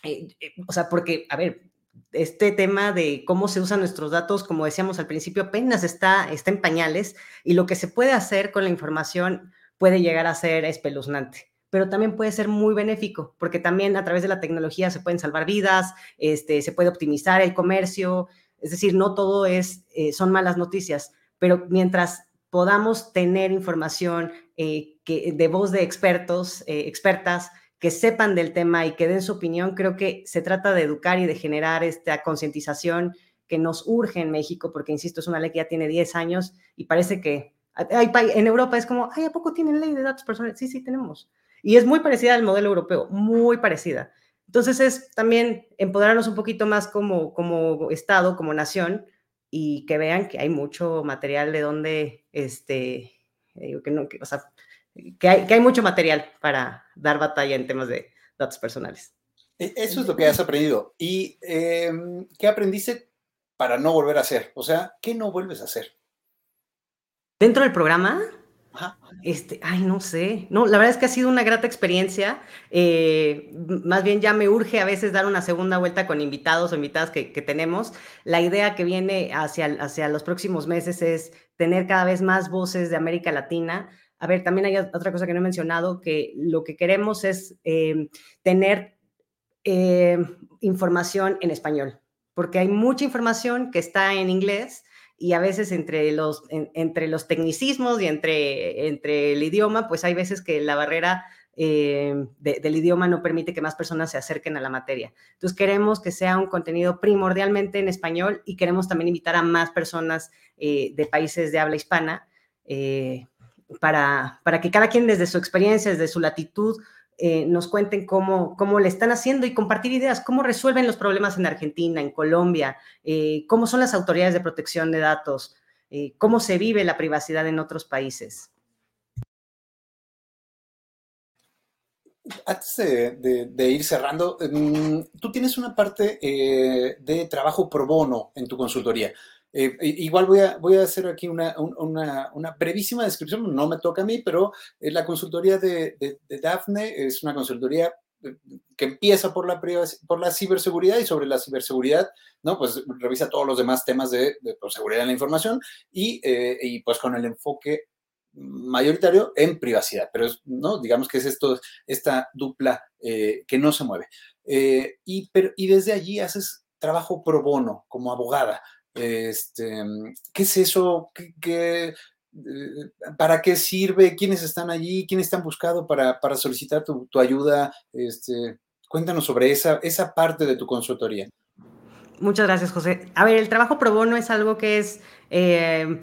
B: eh, o sea, porque, a ver, este tema de cómo se usan nuestros datos, como decíamos al principio, apenas está, está en pañales y lo que se puede hacer con la información puede llegar a ser espeluznante, pero también puede ser muy benéfico, porque también a través de la tecnología se pueden salvar vidas, este, se puede optimizar el comercio, es decir, no todo es, eh, son malas noticias, pero mientras podamos tener información eh, que, de voz de expertos, eh, expertas, que sepan del tema y que den su opinión, creo que se trata de educar y de generar esta concientización que nos urge en México, porque, insisto, es una ley que ya tiene 10 años y parece que en Europa es como, ay, ¿a poco tienen ley de datos personales? Sí, sí, tenemos. Y es muy parecida al modelo europeo, muy parecida. Entonces es también empoderarnos un poquito más como, como Estado, como nación, y que vean que hay mucho material de donde, este, que no, que, o sea, que hay, que hay mucho material para dar batalla en temas de datos personales.
A: E, eso es lo que has aprendido. ¿Y em, qué aprendiste para no volver a hacer? O sea, ¿qué no vuelves a hacer?
B: Dentro del programa, este, ay, no sé. No, la verdad es que ha sido una grata experiencia. Eh, más bien ya me urge a veces dar una segunda vuelta con invitados o invitadas que, que, tenemos. La idea que viene hacia, hacia los próximos meses es tener cada vez más voces de América Latina a ver, también hay otra cosa que no he mencionado, que lo que queremos es eh, tener eh, información en español, porque hay mucha información que está en inglés y a veces entre los, entre los tecnicismos y entre, entre el idioma, pues hay veces que la barrera eh, del idioma no permite que más personas se acerquen a la materia. Entonces queremos que sea un contenido primordialmente en español y queremos también invitar a más personas de países de habla hispana para, para que cada quien desde su experiencia, desde su latitud, eh, nos cuenten cómo, cómo le están haciendo y compartir ideas, cómo resuelven los problemas en Argentina, en Colombia, eh, cómo son las autoridades de protección de datos, eh, cómo se vive la privacidad en otros países.
A: Antes de, ir cerrando, mm, tú tienes una parte de trabajo pro bono en tu consultoría. Eh, igual voy a, voy a hacer aquí una, una, una, brevísima descripción, no me toca a mí, pero eh, la consultoría de, de, de, Dafne es una consultoría eh, que empieza por la, por la ciberseguridad y sobre la ciberseguridad, ¿no? Pues revisa todos los demás temas de, de pues, seguridad de la información y, y, pues con el enfoque mayoritario en privacidad, pero es, ¿no? Digamos que es esto, esta dupla que no se mueve. y, pero, y desde allí haces trabajo pro bono como abogada, este, ¿Qué es eso? ¿Qué, eh, para qué sirve? ¿Quiénes están allí? ¿Quiénes están buscando para, para solicitar tu, tu, ayuda? Este, cuéntanos sobre esa, esa parte de tu consultoría.
B: Muchas gracias, José. A ver, el trabajo pro bono es algo que es... Eh,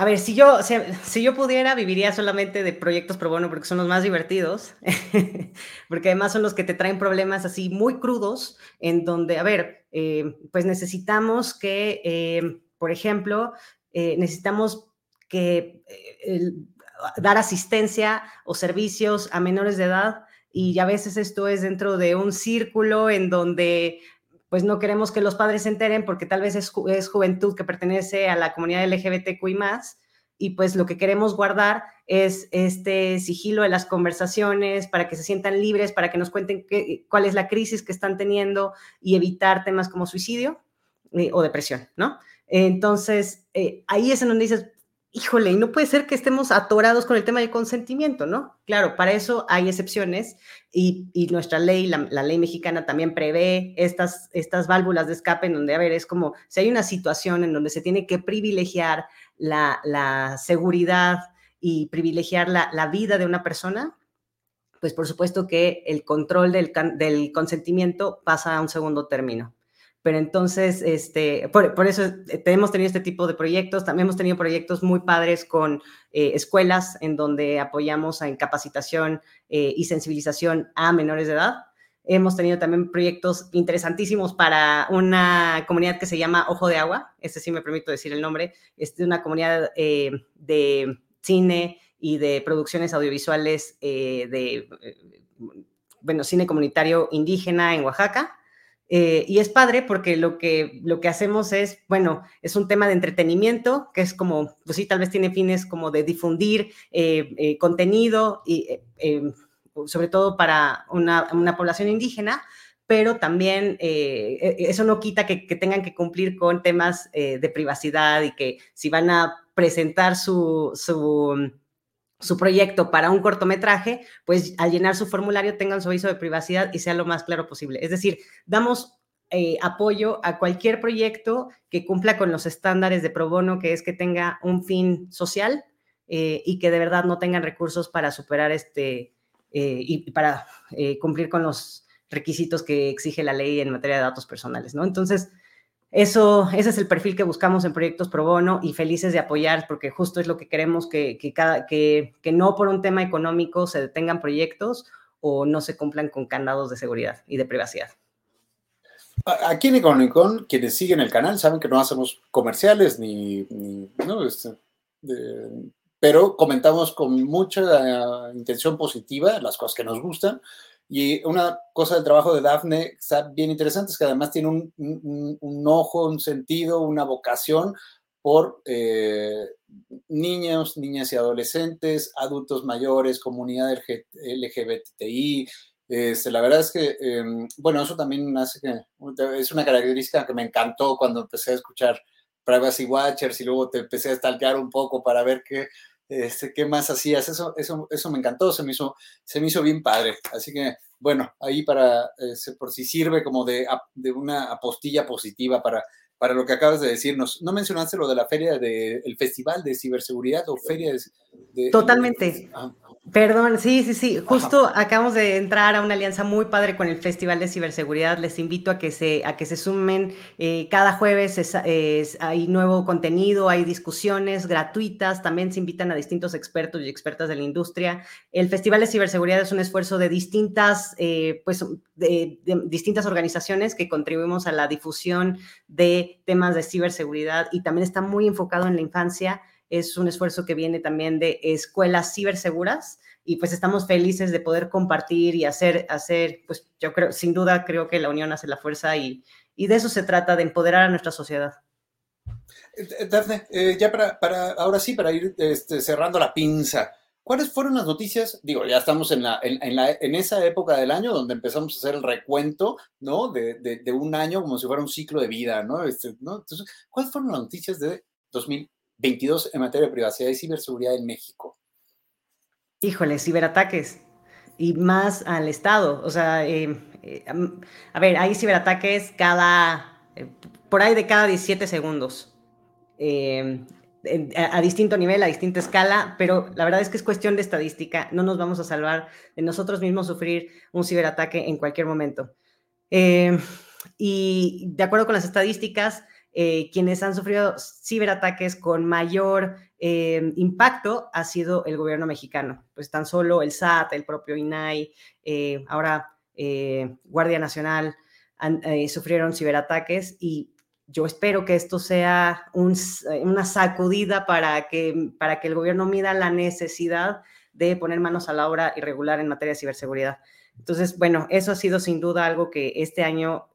B: a ver, si yo, si, yo pudiera, viviría solamente de proyectos pro bono porque son los más divertidos, porque además son los que te traen problemas así muy crudos, en donde, a ver, eh, pues necesitamos que, eh, por ejemplo, eh, necesitamos que dar asistencia o servicios a menores de edad y a veces esto es dentro de un círculo en donde pues no queremos que los padres se enteren porque tal vez es, juventud que pertenece a la comunidad LGBTQI más, y pues lo que queremos guardar es este sigilo de las conversaciones para que se sientan libres, para que nos cuenten qué, cuál es la crisis que están teniendo y evitar temas como suicidio eh, o depresión, ¿no? Entonces, eh, ahí es en donde dices, híjole, y no puede ser que estemos atorados con el tema del consentimiento, ¿no? Claro, para eso hay excepciones y, nuestra ley, la, ley mexicana también prevé estas, estas válvulas de escape en donde, a ver, es como si hay una situación en donde se tiene que privilegiar la, seguridad y privilegiar la, vida de una persona, pues por supuesto que el control del, del consentimiento pasa a un segundo término. Pero entonces, este, por, eso eh, hemos tenido este tipo de proyectos. También hemos tenido proyectos muy padres con eh, escuelas en donde apoyamos en capacitación eh, y sensibilización a menores de edad. Hemos tenido también proyectos interesantísimos para una comunidad que se llama Ojo de Agua, este sí me permito decir el nombre, es de una comunidad eh, de cine y de producciones audiovisuales eh, de, bueno, cine comunitario indígena en Oaxaca. Eh, y es padre porque lo que, lo que hacemos es, bueno, es un tema de entretenimiento, que es como, pues sí, tal vez tiene fines como de difundir eh, eh, contenido, y, sobre todo para una, una, población indígena, pero también e, eso no quita que, tengan que cumplir con temas de privacidad y que si van a presentar su su proyecto para un cortometraje, pues al llenar su formulario tengan su aviso de privacidad y sea lo más claro posible. Es decir, damos eh, apoyo a cualquier proyecto que cumpla con los estándares de pro bono, que es que tenga un fin social eh, y que de verdad no tengan recursos para superar este eh, y para cumplir con los requisitos que exige la ley en materia de datos personales, ¿no? Entonces, eso, ese es el perfil que buscamos en proyectos pro bono y felices de apoyar, porque justo es lo que queremos que, que, cada, que, que no por un tema económico se detengan proyectos o no se cumplan con candados de seguridad y de privacidad.
A: Aquí en Economicon, quienes siguen el canal saben que no hacemos comerciales ni, ¿no? Este, pero comentamos con mucha intención positiva las cosas que nos gustan y una cosa del trabajo de Dafne está bien interesante, es que además tiene un, ojo, un sentido, una vocación por eh, niños, niñas y adolescentes, adultos mayores, comunidad LGBTI. Este, la verdad es que, em, bueno, eso también hace que, es una característica que me encantó cuando empecé a escuchar Privacy Watchers y luego te empecé a stalkear un poco para ver qué, este, ¿Qué más hacías? Eso, eso, eso me encantó, se me, hizo, se me hizo bien padre. Así que, bueno, ahí para, este, por si sirve como de, de, una apostilla positiva para, para lo que acabas de decirnos. ¿No mencionaste lo de la feria del Festival de Ciberseguridad o feria de...
B: Totalmente. Perdón, sí, sí, sí. Justo acabamos de entrar a una alianza muy padre con el Festival de Ciberseguridad. Les invito a que se, a que se sumen. Eh, cada jueves hay nuevo contenido, hay discusiones gratuitas. También se invitan a distintos expertos y expertas de la industria. El Festival de Ciberseguridad es un esfuerzo de distintas, eh, pues, de distintas organizaciones que contribuimos a la difusión de temas de ciberseguridad y también está muy enfocado en la infancia es un esfuerzo que viene también de escuelas ciberseguras y pues estamos felices de poder compartir y hacer, hacer, pues yo creo, sin duda creo que la unión hace la fuerza y, y de eso se trata, de empoderar a nuestra sociedad.
A: Eh, Dafne, eh, ya para, para, ahora sí, para ir este, cerrando la pinza, ¿cuáles fueron las noticias? Digo, ya estamos en, la, en, la, en, esa época del año donde empezamos a hacer el recuento, ¿no? De, de, de, un año como si fuera un ciclo de vida, ¿no? Este, ¿no? Entonces, ¿cuáles fueron las noticias de 2000? 22 en materia de privacidad y ciberseguridad en México.
B: Híjole, ciberataques y más al Estado. O sea, eh, eh, a ver, hay ciberataques cada, eh, por ahí de cada 17 segundos. a, distinto nivel, a distinta escala, pero la verdad es que es cuestión de estadística. No nos vamos a salvar de nosotros mismos sufrir un ciberataque en cualquier momento. y de acuerdo con las estadísticas, eh, quienes han sufrido ciberataques con mayor eh, impacto ha sido el gobierno mexicano. Pues tan solo el SAT, el propio INAI, eh, ahora Guardia Nacional sufrieron ciberataques y yo espero que esto sea una sacudida para que, para que el gobierno mida la necesidad de poner manos a la obra y regular en materia de ciberseguridad. Entonces, bueno, eso ha sido sin duda algo que este año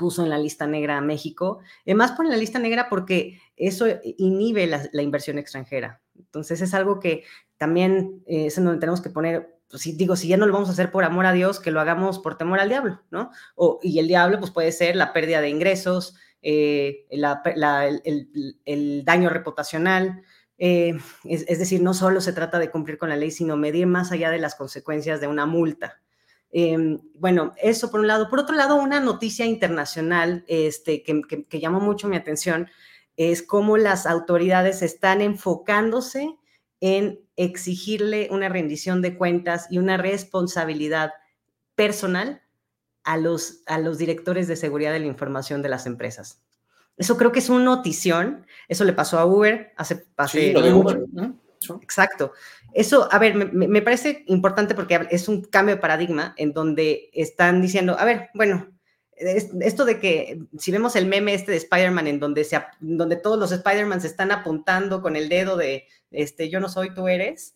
B: puso en la lista negra a México. Además, pone en la lista negra porque eso inhibe la, inversión extranjera. Entonces, es algo que también eh, es en donde tenemos que poner, pues, si, digo, si ya no lo vamos a hacer por amor a Dios, que lo hagamos por temor al diablo, ¿no? O, y el diablo, pues puede ser la pérdida de ingresos, eh, el, daño reputacional. Eh, es, es decir, no solo se trata de cumplir con la ley, sino medir más allá de las consecuencias de una multa. Em, bueno, eso por un lado. Por otro lado, una noticia internacional este, que, llamó mucho mi atención es cómo las autoridades están enfocándose en exigirle una rendición de cuentas y una responsabilidad personal a los, a los directores de seguridad de la información de las empresas. Eso creo que es una notición. Eso le pasó a Uber hace... hace
A: sí, lo de Uber.
B: Exacto. Eso, a ver, me, parece importante porque es un cambio de paradigma en donde están diciendo, a ver, bueno, esto de que si vemos el meme este de Spider-Man en donde, se, donde todos los Spider-Man se están apuntando con el dedo de, este, yo no soy, tú eres,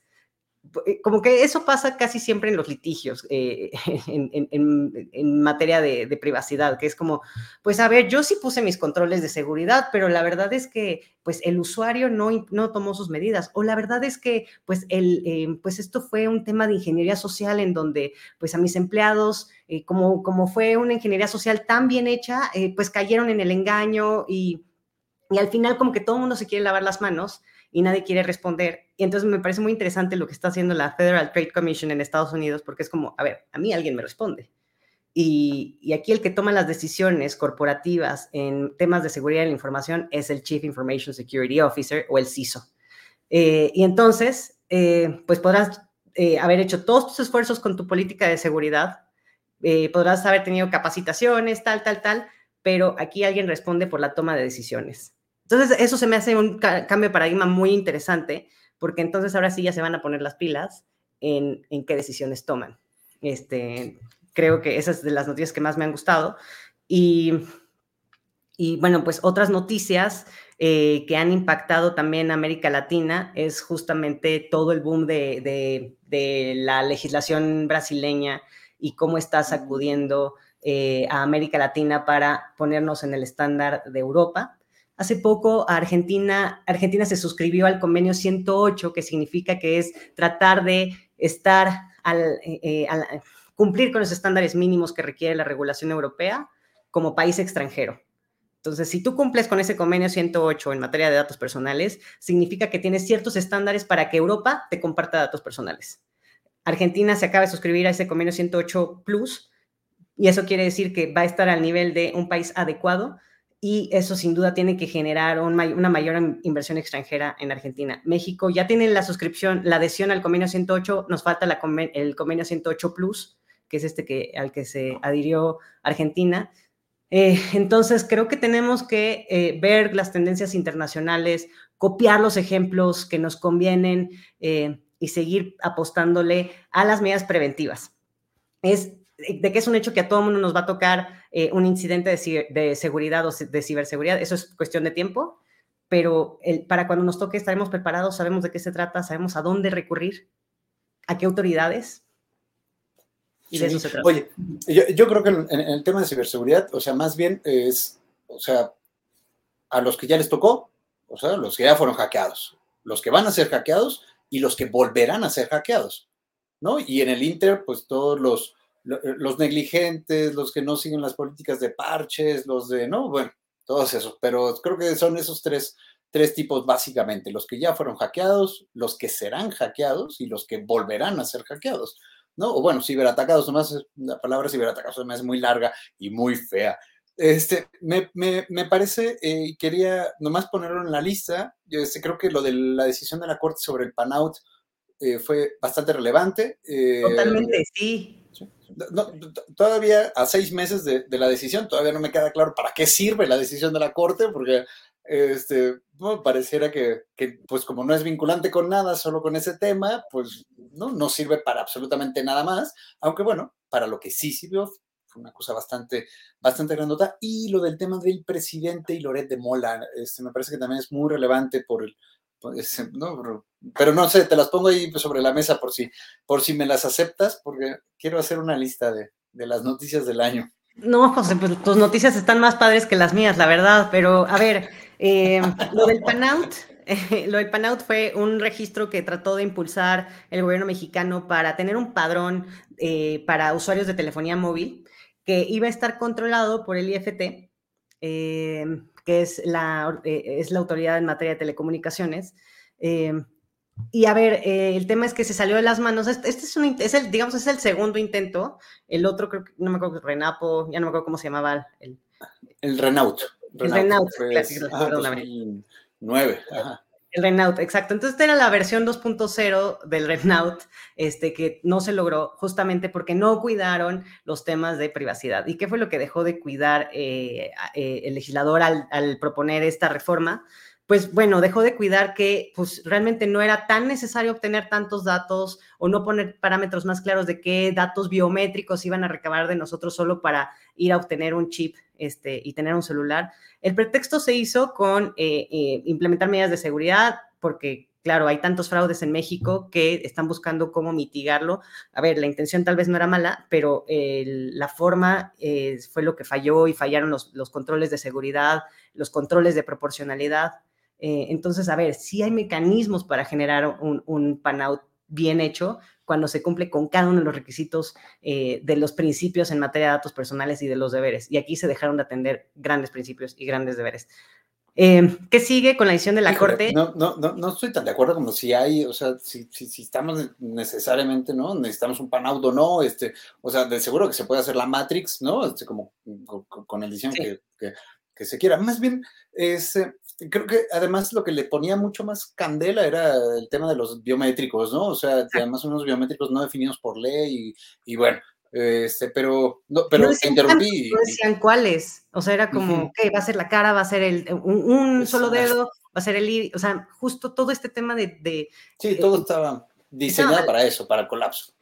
B: como que eso pasa casi siempre en los litigios, eh, en, materia de, privacidad, que es como, pues a ver, yo sí puse mis controles de seguridad, pero la verdad es que, pues el usuario no, no tomó sus medidas, o la verdad es que, pues, el, eh, pues esto fue un tema de ingeniería social en donde, pues a mis empleados, como, como fue una ingeniería social tan bien hecha, pues cayeron en el engaño y, y al final como que todo el mundo se quiere lavar las manos y nadie quiere responder. Y entonces me parece muy interesante lo que está haciendo la Federal Trade Commission en Estados Unidos, porque es como, a ver, a mí alguien me responde. Y, y, aquí el que toma las decisiones corporativas en temas de seguridad de la información es el Chief Information Security Officer o el CISO. Eh, y entonces, eh, pues podrás eh, haber hecho todos tus esfuerzos con tu política de seguridad, podrás haber tenido capacitaciones, tal, tal, tal, pero aquí alguien responde por la toma de decisiones. Entonces, eso se me hace un cambio de paradigma muy interesante, porque entonces ahora sí ya se van a poner las pilas en, en qué decisiones toman. Este, creo que esas es de las noticias que más me han gustado. Y, y bueno, pues otras noticias eh, que han impactado también a América Latina es justamente todo el boom de, de, de la legislación brasileña y cómo está sacudiendo eh, a América Latina para ponernos en el estándar de Europa. Hace poco Argentina, Argentina se suscribió al convenio 108, que significa que es tratar de estar al, eh, eh, cumplir con los estándares mínimos que requiere la regulación europea como país extranjero. Entonces, si tú cumples con ese convenio 108 en materia de datos personales, significa que tienes ciertos estándares para que Europa te comparta datos personales. Argentina se acaba de suscribir a ese convenio 108 Plus y eso quiere decir que va a estar al nivel de un país adecuado y eso sin duda tiene que generar una mayor inversión extranjera en Argentina. México ya tiene la suscripción, la adhesión al convenio 108, nos falta el convenio 108 Plus, que es este que, al que se adhirió Argentina. Eh, entonces, creo que tenemos que eh, ver las tendencias internacionales, copiar los ejemplos que nos convienen eh, y seguir apostándole a las medidas preventivas. Es de que es un hecho que a todo mundo nos va a tocar eh, un incidente de, seguridad o de ciberseguridad, eso es cuestión de tiempo, pero para cuando nos toque estaremos preparados, sabemos de qué se trata, sabemos a dónde recurrir, a qué autoridades.
A: Y de eso se trata. Oye, yo, creo que en, el tema de ciberseguridad, o sea, más bien es, o sea, a los que ya les tocó, o sea, los que ya fueron hackeados, los que van a ser hackeados y los que volverán a ser hackeados, ¿no? Y en el Inter, pues todos los eh, los negligentes, los que no siguen las políticas de parches, los de, no, bueno, todos esos, pero creo que son esos tres, tres tipos básicamente, los que ya fueron hackeados, los que serán hackeados y los que volverán a ser hackeados, ¿no? O bueno, ciberatacados, nomás la palabra ciberatacados me hace muy larga y muy fea. Este, me, me, me parece, eh, quería nomás ponerlo en la lista, yo este, creo que lo de la decisión de la Corte sobre el pan-out eh, fue bastante relevante.
B: Totalmente, sí
A: todavía a seis meses de, la decisión, todavía no me queda claro para qué sirve la decisión de la Corte, porque este, pareciera que, pues como no es vinculante con nada, solo con ese tema, pues no, no sirve para absolutamente nada más, aunque bueno, para lo que sí sirvió fue una cosa bastante, bastante grandota. Y lo del tema del presidente y Loret de Mola, este, me parece que también es muy relevante por el, pues, ¿no? Pero no sé, te las pongo ahí sobre la mesa por si, por si me las aceptas, porque quiero hacer una lista de, las noticias del año.
B: No, José, pues tus noticias están más padres que las mías, la verdad, pero a ver, eh, lo del PANOUT, lo del PANOUT fue un registro que trató de impulsar el gobierno mexicano para tener un padrón eh, para usuarios de telefonía móvil que iba a estar controlado por el IFT. Que es la, eh, es la autoridad en materia de telecomunicaciones. Eh, y a ver, eh, el tema es que se salió de las manos. Este, este es, un, es el, digamos, es el segundo intento. El otro, creo que, no me acuerdo, Renapo, ya no me acuerdo cómo se llamaba. El,
A: el Renault.
B: El Renault, Renault
A: Nueve. Ajá.
B: El Renault, exacto. Entonces, esta era la versión 2.0 del Renault, este, que no se logró justamente porque no cuidaron los temas de privacidad. ¿Y qué fue lo que dejó de cuidar eh, eh, el legislador al, proponer esta reforma? Pues bueno, dejó de cuidar que pues realmente no era tan necesario obtener tantos datos o no poner parámetros más claros de qué datos biométricos iban a recabar de nosotros solo para ir a obtener un chip este, y tener un celular. El pretexto se hizo con eh, eh, implementar medidas de seguridad porque claro, hay tantos fraudes en México que están buscando cómo mitigarlo. A ver, la intención tal vez no era mala, pero la forma eh, fue lo que falló y fallaron los, controles de seguridad, los controles de proporcionalidad. Eh, entonces, a ver, sí hay mecanismos para generar un, un pan-out bien hecho cuando se cumple con cada uno de los requisitos eh, de los principios en materia de datos personales y de los deberes. Y aquí se dejaron de atender grandes principios y grandes deberes. Eh, ¿Qué sigue con la edición de la Corte?
A: No, no, no, no estoy tan de acuerdo como si hay, o sea, si, si, estamos necesariamente, ¿no? Necesitamos un panaudo, ¿no? Este, o sea, de seguro que se puede hacer la Matrix, ¿no? Este, como con, el diseño que, que, se quiera. Más bien, es, eh, creo que además lo que le ponía mucho más candela era el tema de los biométricos, ¿no? O sea, además unos biométricos no definidos por ley y, y bueno, este, pero, no, pero
B: no interrumpí. No decían cuáles. O sea, era como, ¿qué? Va a ser la cara, va a ser el, un, solo dedo, va a ser el O sea, justo todo este tema de.
A: sí, todo estaba diseñado para eso, para el colapso.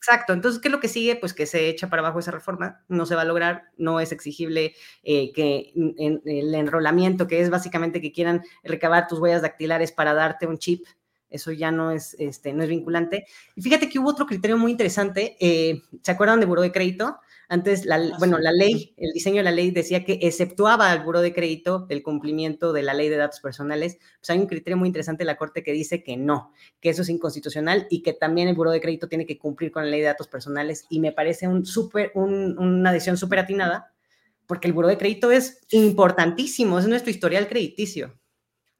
B: Exacto. Entonces, ¿qué es lo que sigue? Pues que se echa para abajo esa reforma. No se va a lograr. No es exigible eh, que en, el enrolamiento, que es básicamente que quieran recabar tus huellas dactilares para darte un chip eso ya no es, este, no es vinculante. Y fíjate que hubo otro criterio muy interesante. Eh, ¿Se acuerdan de Buró de Crédito? Antes, la, ah, bueno, la ley, el diseño de la ley decía que exceptuaba al Buró de Crédito del cumplimiento de la ley de datos personales. Pues hay un criterio muy interesante de la Corte que dice que no, que eso es inconstitucional y que también el Buró de Crédito tiene que cumplir con la ley de datos personales. Y me parece un super, una decisión súper atinada, porque el Buró de Crédito es importantísimo, es nuestro historial crediticio.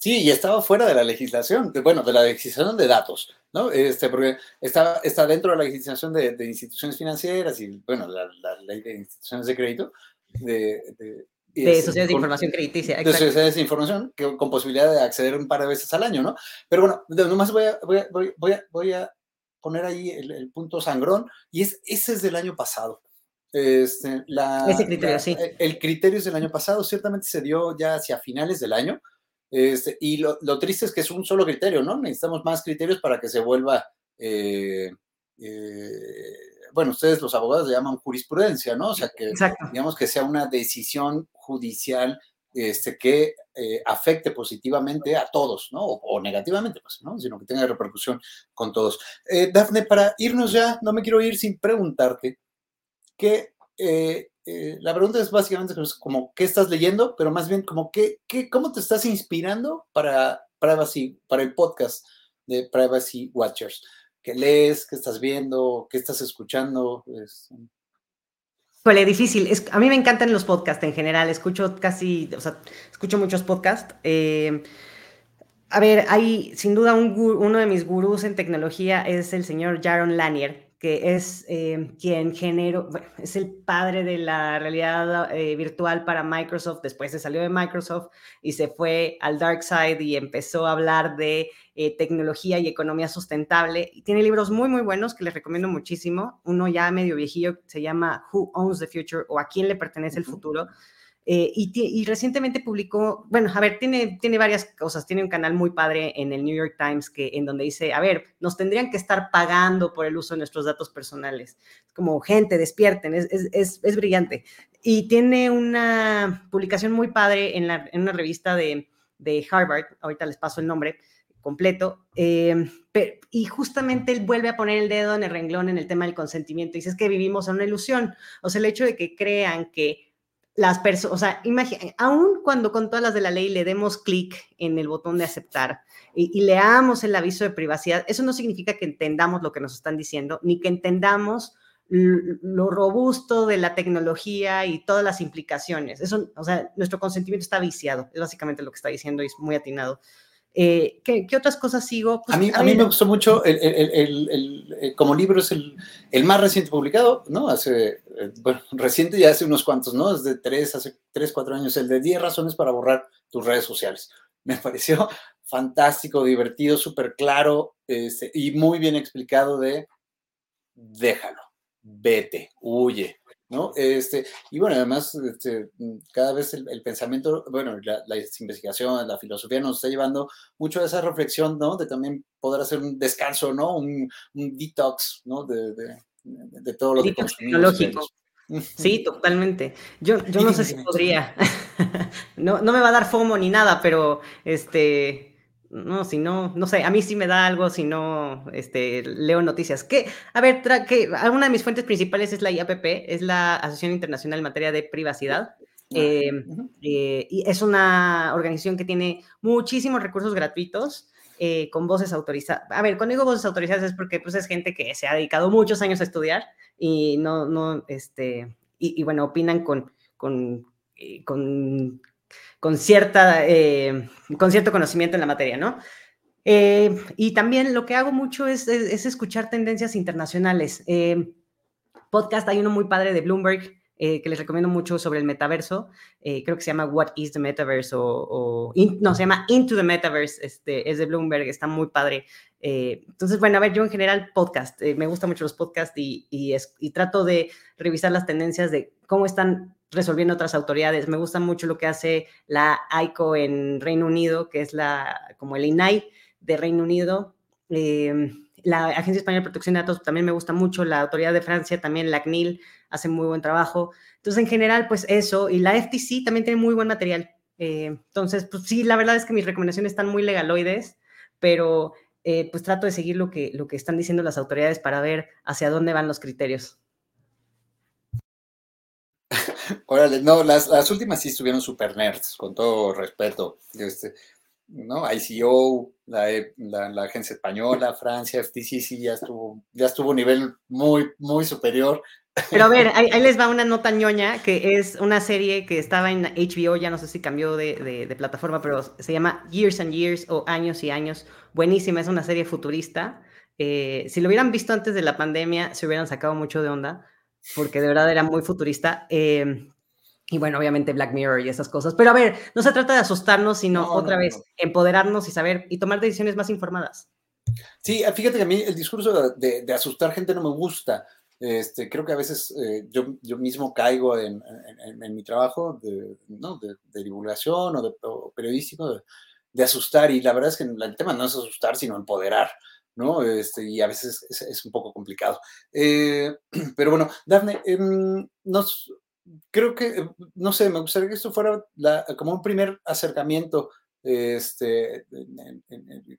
A: Sí, y estaba fuera de la legislación, bueno, de la legislación de datos, ¿no? Este, porque está, está dentro de la legislación de, instituciones financieras y, bueno, la, ley de instituciones de crédito. De,
B: de, de sociedades de información crediticia.
A: De sociedades de información que, con posibilidad de acceder un par de veces al año, ¿no? Pero bueno, nomás voy a, voy a, voy a, voy a poner ahí el, punto sangrón y es, ese es del año pasado. Este, la,
B: Ese criterio, sí.
A: El criterio es del año pasado, ciertamente se dio ya hacia finales del año, este, y lo, triste es que es un solo criterio, ¿no? Necesitamos más criterios para que se vuelva, eh, eh, bueno, ustedes los abogados le llaman jurisprudencia, ¿no? O sea, que digamos que sea una decisión judicial este, que eh, afecte positivamente a todos, ¿no? O, negativamente, pues, ¿no? Sino que tenga repercusión con todos. Dafne, para irnos ya, no me quiero ir sin preguntarte qué eh, la pregunta es básicamente como qué estás leyendo, pero más bien como qué, qué, cómo te estás inspirando para Privacy, para el podcast de Privacy Watchers. ¿Qué lees? ¿Qué estás viendo? ¿Qué estás escuchando? Es...
B: difícil. Es, a mí me encantan los podcasts en general. Escucho casi, o sea, escucho muchos podcasts. Eh, a ver, hay sin duda un, uno de mis gurús en tecnología es el señor Jaron Lanier, que es eh, quien generó, es el padre de la realidad eh, virtual para Microsoft, después se salió de Microsoft y se fue al dark side y empezó a hablar de eh, tecnología y economía sustentable. Y tiene libros muy, muy buenos que les recomiendo muchísimo. Uno ya medio viejillo se llama Who Owns the Future o A quién le pertenece el futuro. Eh, y, recientemente publicó, bueno, a ver, tiene, tiene varias cosas. Tiene un canal muy padre en el New York Times que, en donde dice, a ver, nos tendrían que estar pagando por el uso de nuestros datos personales. Como gente, despierten, es, es, es, brillante. Y tiene una publicación muy padre en, la, en una revista de, de, Harvard, ahorita les paso el nombre completo, eh, y justamente él vuelve a poner el dedo en el renglón en el tema del consentimiento. Dice, es que vivimos en una ilusión. O sea, el hecho de que crean que las personas, o sea, imagina, aún cuando con todas las de la ley le demos clic en el botón de aceptar y, leamos el aviso de privacidad, eso no significa que entendamos lo que nos están diciendo, ni que entendamos lo robusto de la tecnología y todas las implicaciones. Eso, o sea, nuestro consentimiento está viciado, es básicamente lo que está diciendo y es muy atinado. Eh, ¿qué, otras cosas sigo?
A: Pues, a, mí, a, mí, me gustó mucho, el, el, el, como libro es el, más reciente publicado, ¿no? Hace, eh, bueno, reciente ya hace unos cuantos, ¿no? Desde tres, hace tres, cuatro años, el de 10 razones para borrar tus redes sociales. Me pareció fantástico, divertido, súper claro este, y muy bien explicado de déjalo, vete, huye, ¿no? Este, y bueno, además, este, cada vez el, pensamiento, bueno, la, investigación, la filosofía nos está llevando mucho a esa reflexión, ¿no? De también poder hacer un descanso, ¿no? Un, detox, ¿no? De, todo lo que consumimos.
B: Sí, totalmente. Yo, yo no sé si podría. no, no me va a dar FOMO ni nada, pero este no, si no, no sé, a mí sí me da algo si no este, leo noticias. Que, a ver, que una de mis fuentes principales es la IAPP, es la Asociación Internacional en Materia de Privacidad. Ah, eh, eh, y es una organización que tiene muchísimos recursos gratuitos eh, con voces autorizadas. A ver, cuando digo voces autorizadas es porque pues, es gente que se ha dedicado muchos años a estudiar y no, no, este, y, bueno, opinan con, con, con con, cierta, eh, con cierto conocimiento en la materia, ¿no? Eh, y también lo que hago mucho es, escuchar tendencias internacionales. Eh, podcast, hay uno muy padre de Bloomberg que les recomiendo mucho sobre el metaverso. creo que se llama What is the Metaverse o, no, se llama Into the Metaverse, este, es de Bloomberg, está muy padre. entonces, bueno, a ver, yo en general podcast, me gustan mucho los podcasts y, y trato de revisar las tendencias de cómo están resolviendo otras autoridades. Me gusta mucho lo que hace la AICO en Reino Unido, que es la, como el INAI de Reino Unido. La Agencia Española de Protección de Datos también me gusta mucho, la Autoridad de Francia también, la CNIL, hace muy buen trabajo. Entonces, en general, pues eso, y la FTC también tiene muy buen material. Eh, entonces, pues sí, la verdad es que mis recomendaciones están muy legaloides, pero eh, pues trato de seguir lo que, lo que están diciendo las autoridades para ver hacia dónde van los criterios.
A: Órale, no, las, las, últimas sí estuvieron super nerds, con todo respeto. Este, ¿no? ICO, la, la, la, agencia española, Francia, FTC, sí, ya estuvo, ya estuvo a nivel muy, muy superior.
B: Pero a ver, ahí, les va una nota ñoña, que es una serie que estaba en HBO, ya no sé si cambió de, de, plataforma, pero se llama Years and Years o Años y Años. Buenísima, es una serie futurista. Eh, si lo hubieran visto antes de la pandemia, se hubieran sacado mucho de onda porque de verdad era muy futurista. Em, y bueno, obviamente Black Mirror y esas cosas. Pero a ver, no se trata de asustarnos, sino otra vez empoderarnos y saber y tomar decisiones más informadas.
A: Sí, fíjate que a mí el discurso de, asustar gente no me gusta. Este, creo que a veces eh, yo, yo, mismo caigo en, mi trabajo de, ¿no? de, divulgación o, de, periodístico de, asustar y la verdad es que el tema no es asustar, sino empoderar. ¿no? Este, y a veces es, un poco complicado. Eh, pero bueno, Dafne, em, nos, creo que, em, no sé, me gustaría que esto fuera como un primer acercamiento, este,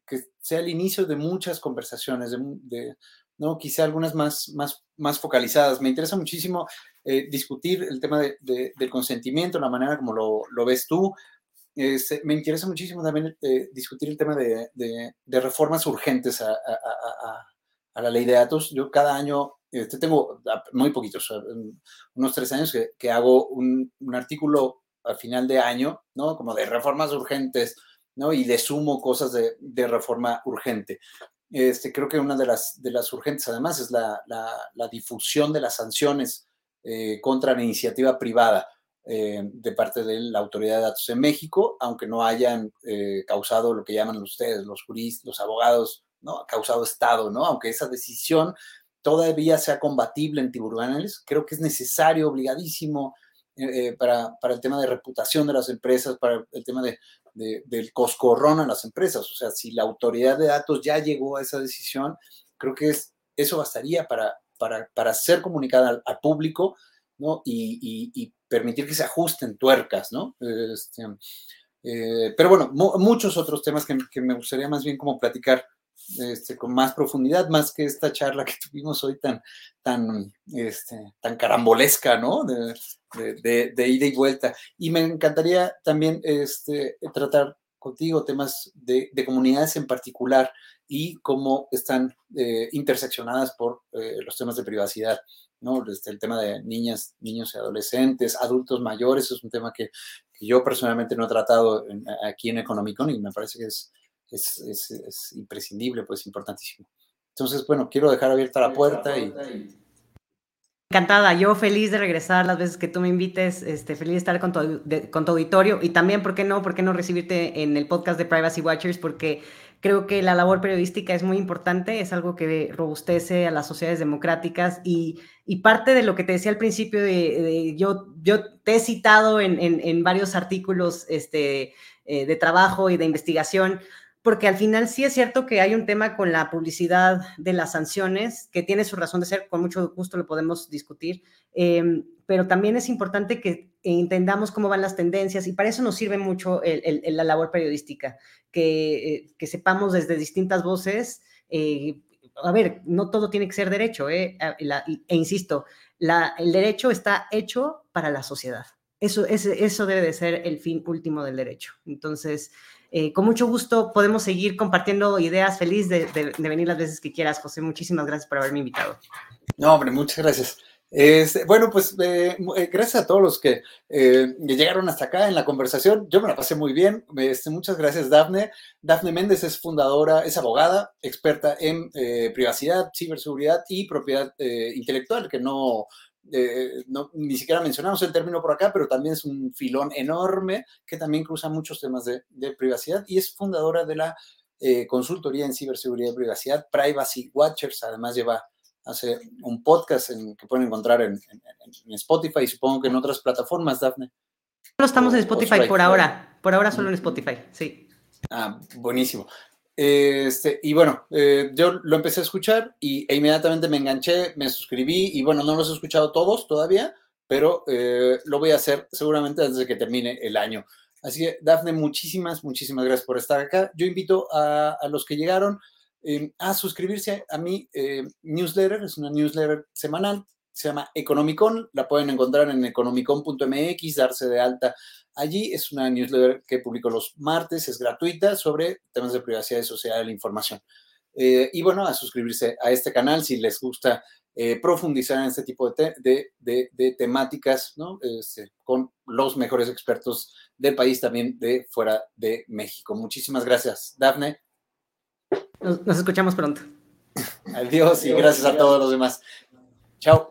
A: que sea el inicio de muchas conversaciones, de, ¿no? quizá algunas más, más, más focalizadas. Me interesa muchísimo eh, discutir el tema del consentimiento, la manera como lo, lo ves tú, este, me interesa muchísimo también eh, discutir el tema de, reformas urgentes a, la ley de datos. Yo cada año, este, tengo muy poquitos, unos tres años que, hago un, artículo al final de año, ¿no? Como de reformas urgentes, ¿no? Y le sumo cosas de, reforma urgente. Este, creo que una de las, de las urgentes, además, es la, difusión de las sanciones eh, contra la iniciativa privada. Eh, de parte de la Autoridad de Datos en México, aunque no hayan eh, causado lo que llaman ustedes, los juristas, los abogados, ¿no? causado Estado, ¿no? Aunque esa decisión todavía sea combatible en tribunales, creo que es necesario, obligadísimo, eh, para, para, el tema de reputación de las empresas, para el tema de, del coscorrón a las empresas. O sea, si la autoridad de datos ya llegó a esa decisión, creo que es, eso bastaría para, para, para ser comunicada al, público ¿no? y, permitir que se ajusten tuercas, ¿no? Este, eh, pero bueno, muchos otros temas que, me gustaría más bien como platicar este, con más profundidad, más que esta charla que tuvimos hoy tan, tan, este, tan carambolesca, ¿no? De, ida y vuelta. Y me encantaría también este, tratar contigo temas de, comunidades en particular y cómo están eh, interseccionadas por eh, los temas de privacidad. ¿no? Este, el tema de niñas, niños y adolescentes, adultos mayores, es un tema que, yo personalmente no he tratado aquí en Economicon y me parece que es, es, imprescindible, pues importantísimo. Entonces, bueno, quiero dejar abierta la puerta y...
B: Encantada, yo feliz de regresar las veces que tú me invites, este, feliz de estar con tu, con tu auditorio y también, ¿por qué no? ¿Por qué no recibirte en el podcast de Privacy Watchers? Porque Creo que la labor periodística es muy importante, es algo que robustece a las sociedades democráticas y, parte de lo que te decía al principio, de, yo, yo te he citado en, varios artículos este, eh, de trabajo y de investigación, porque al final sí es cierto que hay un tema con la publicidad de las sanciones, que tiene su razón de ser, con mucho gusto lo podemos discutir, em, pero también es importante que entendamos cómo van las tendencias y para eso nos sirve mucho la labor periodística, que, eh, sepamos desde distintas voces. Eh, a ver, no todo tiene que ser derecho, eh, e insisto, el derecho está hecho para la sociedad. Eso, eso debe de ser el fin último del derecho. Entonces, eh, con mucho gusto podemos seguir compartiendo ideas. Feliz de, venir las veces que quieras, José. Muchísimas gracias por haberme invitado.
A: No, hombre, muchas gracias. Este, bueno, pues eh, eh, gracias a todos los que llegaron hasta acá en la conversación. Yo me la pasé muy bien. Este, muchas gracias, Dafne. Dafne Méndez es fundadora, es abogada, experta en privacidad, ciberseguridad y propiedad intelectual, que no, eh, no, ni siquiera mencionamos el término por acá, pero también es un filón enorme que también cruza muchos temas de, privacidad y es fundadora de la eh, consultoría en ciberseguridad y privacidad, Privacy Watchers. Además, lleva hace un podcast en, que pueden encontrar en, Spotify y supongo que en otras plataformas, Dafne.
B: Solo estamos en Spotify por ahora. Por ahora solo en Spotify, sí.
A: Ah, buenísimo. Este, y bueno, eh, yo lo empecé a escuchar y, e inmediatamente me enganché, me suscribí y bueno, no los he escuchado todos todavía, pero eh, lo voy a hacer seguramente antes de que termine el año. Así que, Dafne, muchísimas, muchísimas gracias por estar acá. Yo invito a, los que llegaron eh, a suscribirse a mi newsletter, es una newsletter semanal, se llama Economicon, la pueden encontrar en economicon.mx, darse de alta Allí es una newsletter que publico los martes, es gratuita sobre temas de privacidad y sociedad de la información. Eh, y bueno, a suscribirse a este canal si les gusta eh, profundizar en este tipo de, temáticas, ¿no? Este, con los mejores expertos del país, también de fuera de México. Muchísimas gracias, Dafne.
B: Nos, nos escuchamos pronto.
A: Adiós y gracias a todos los demás. Chao.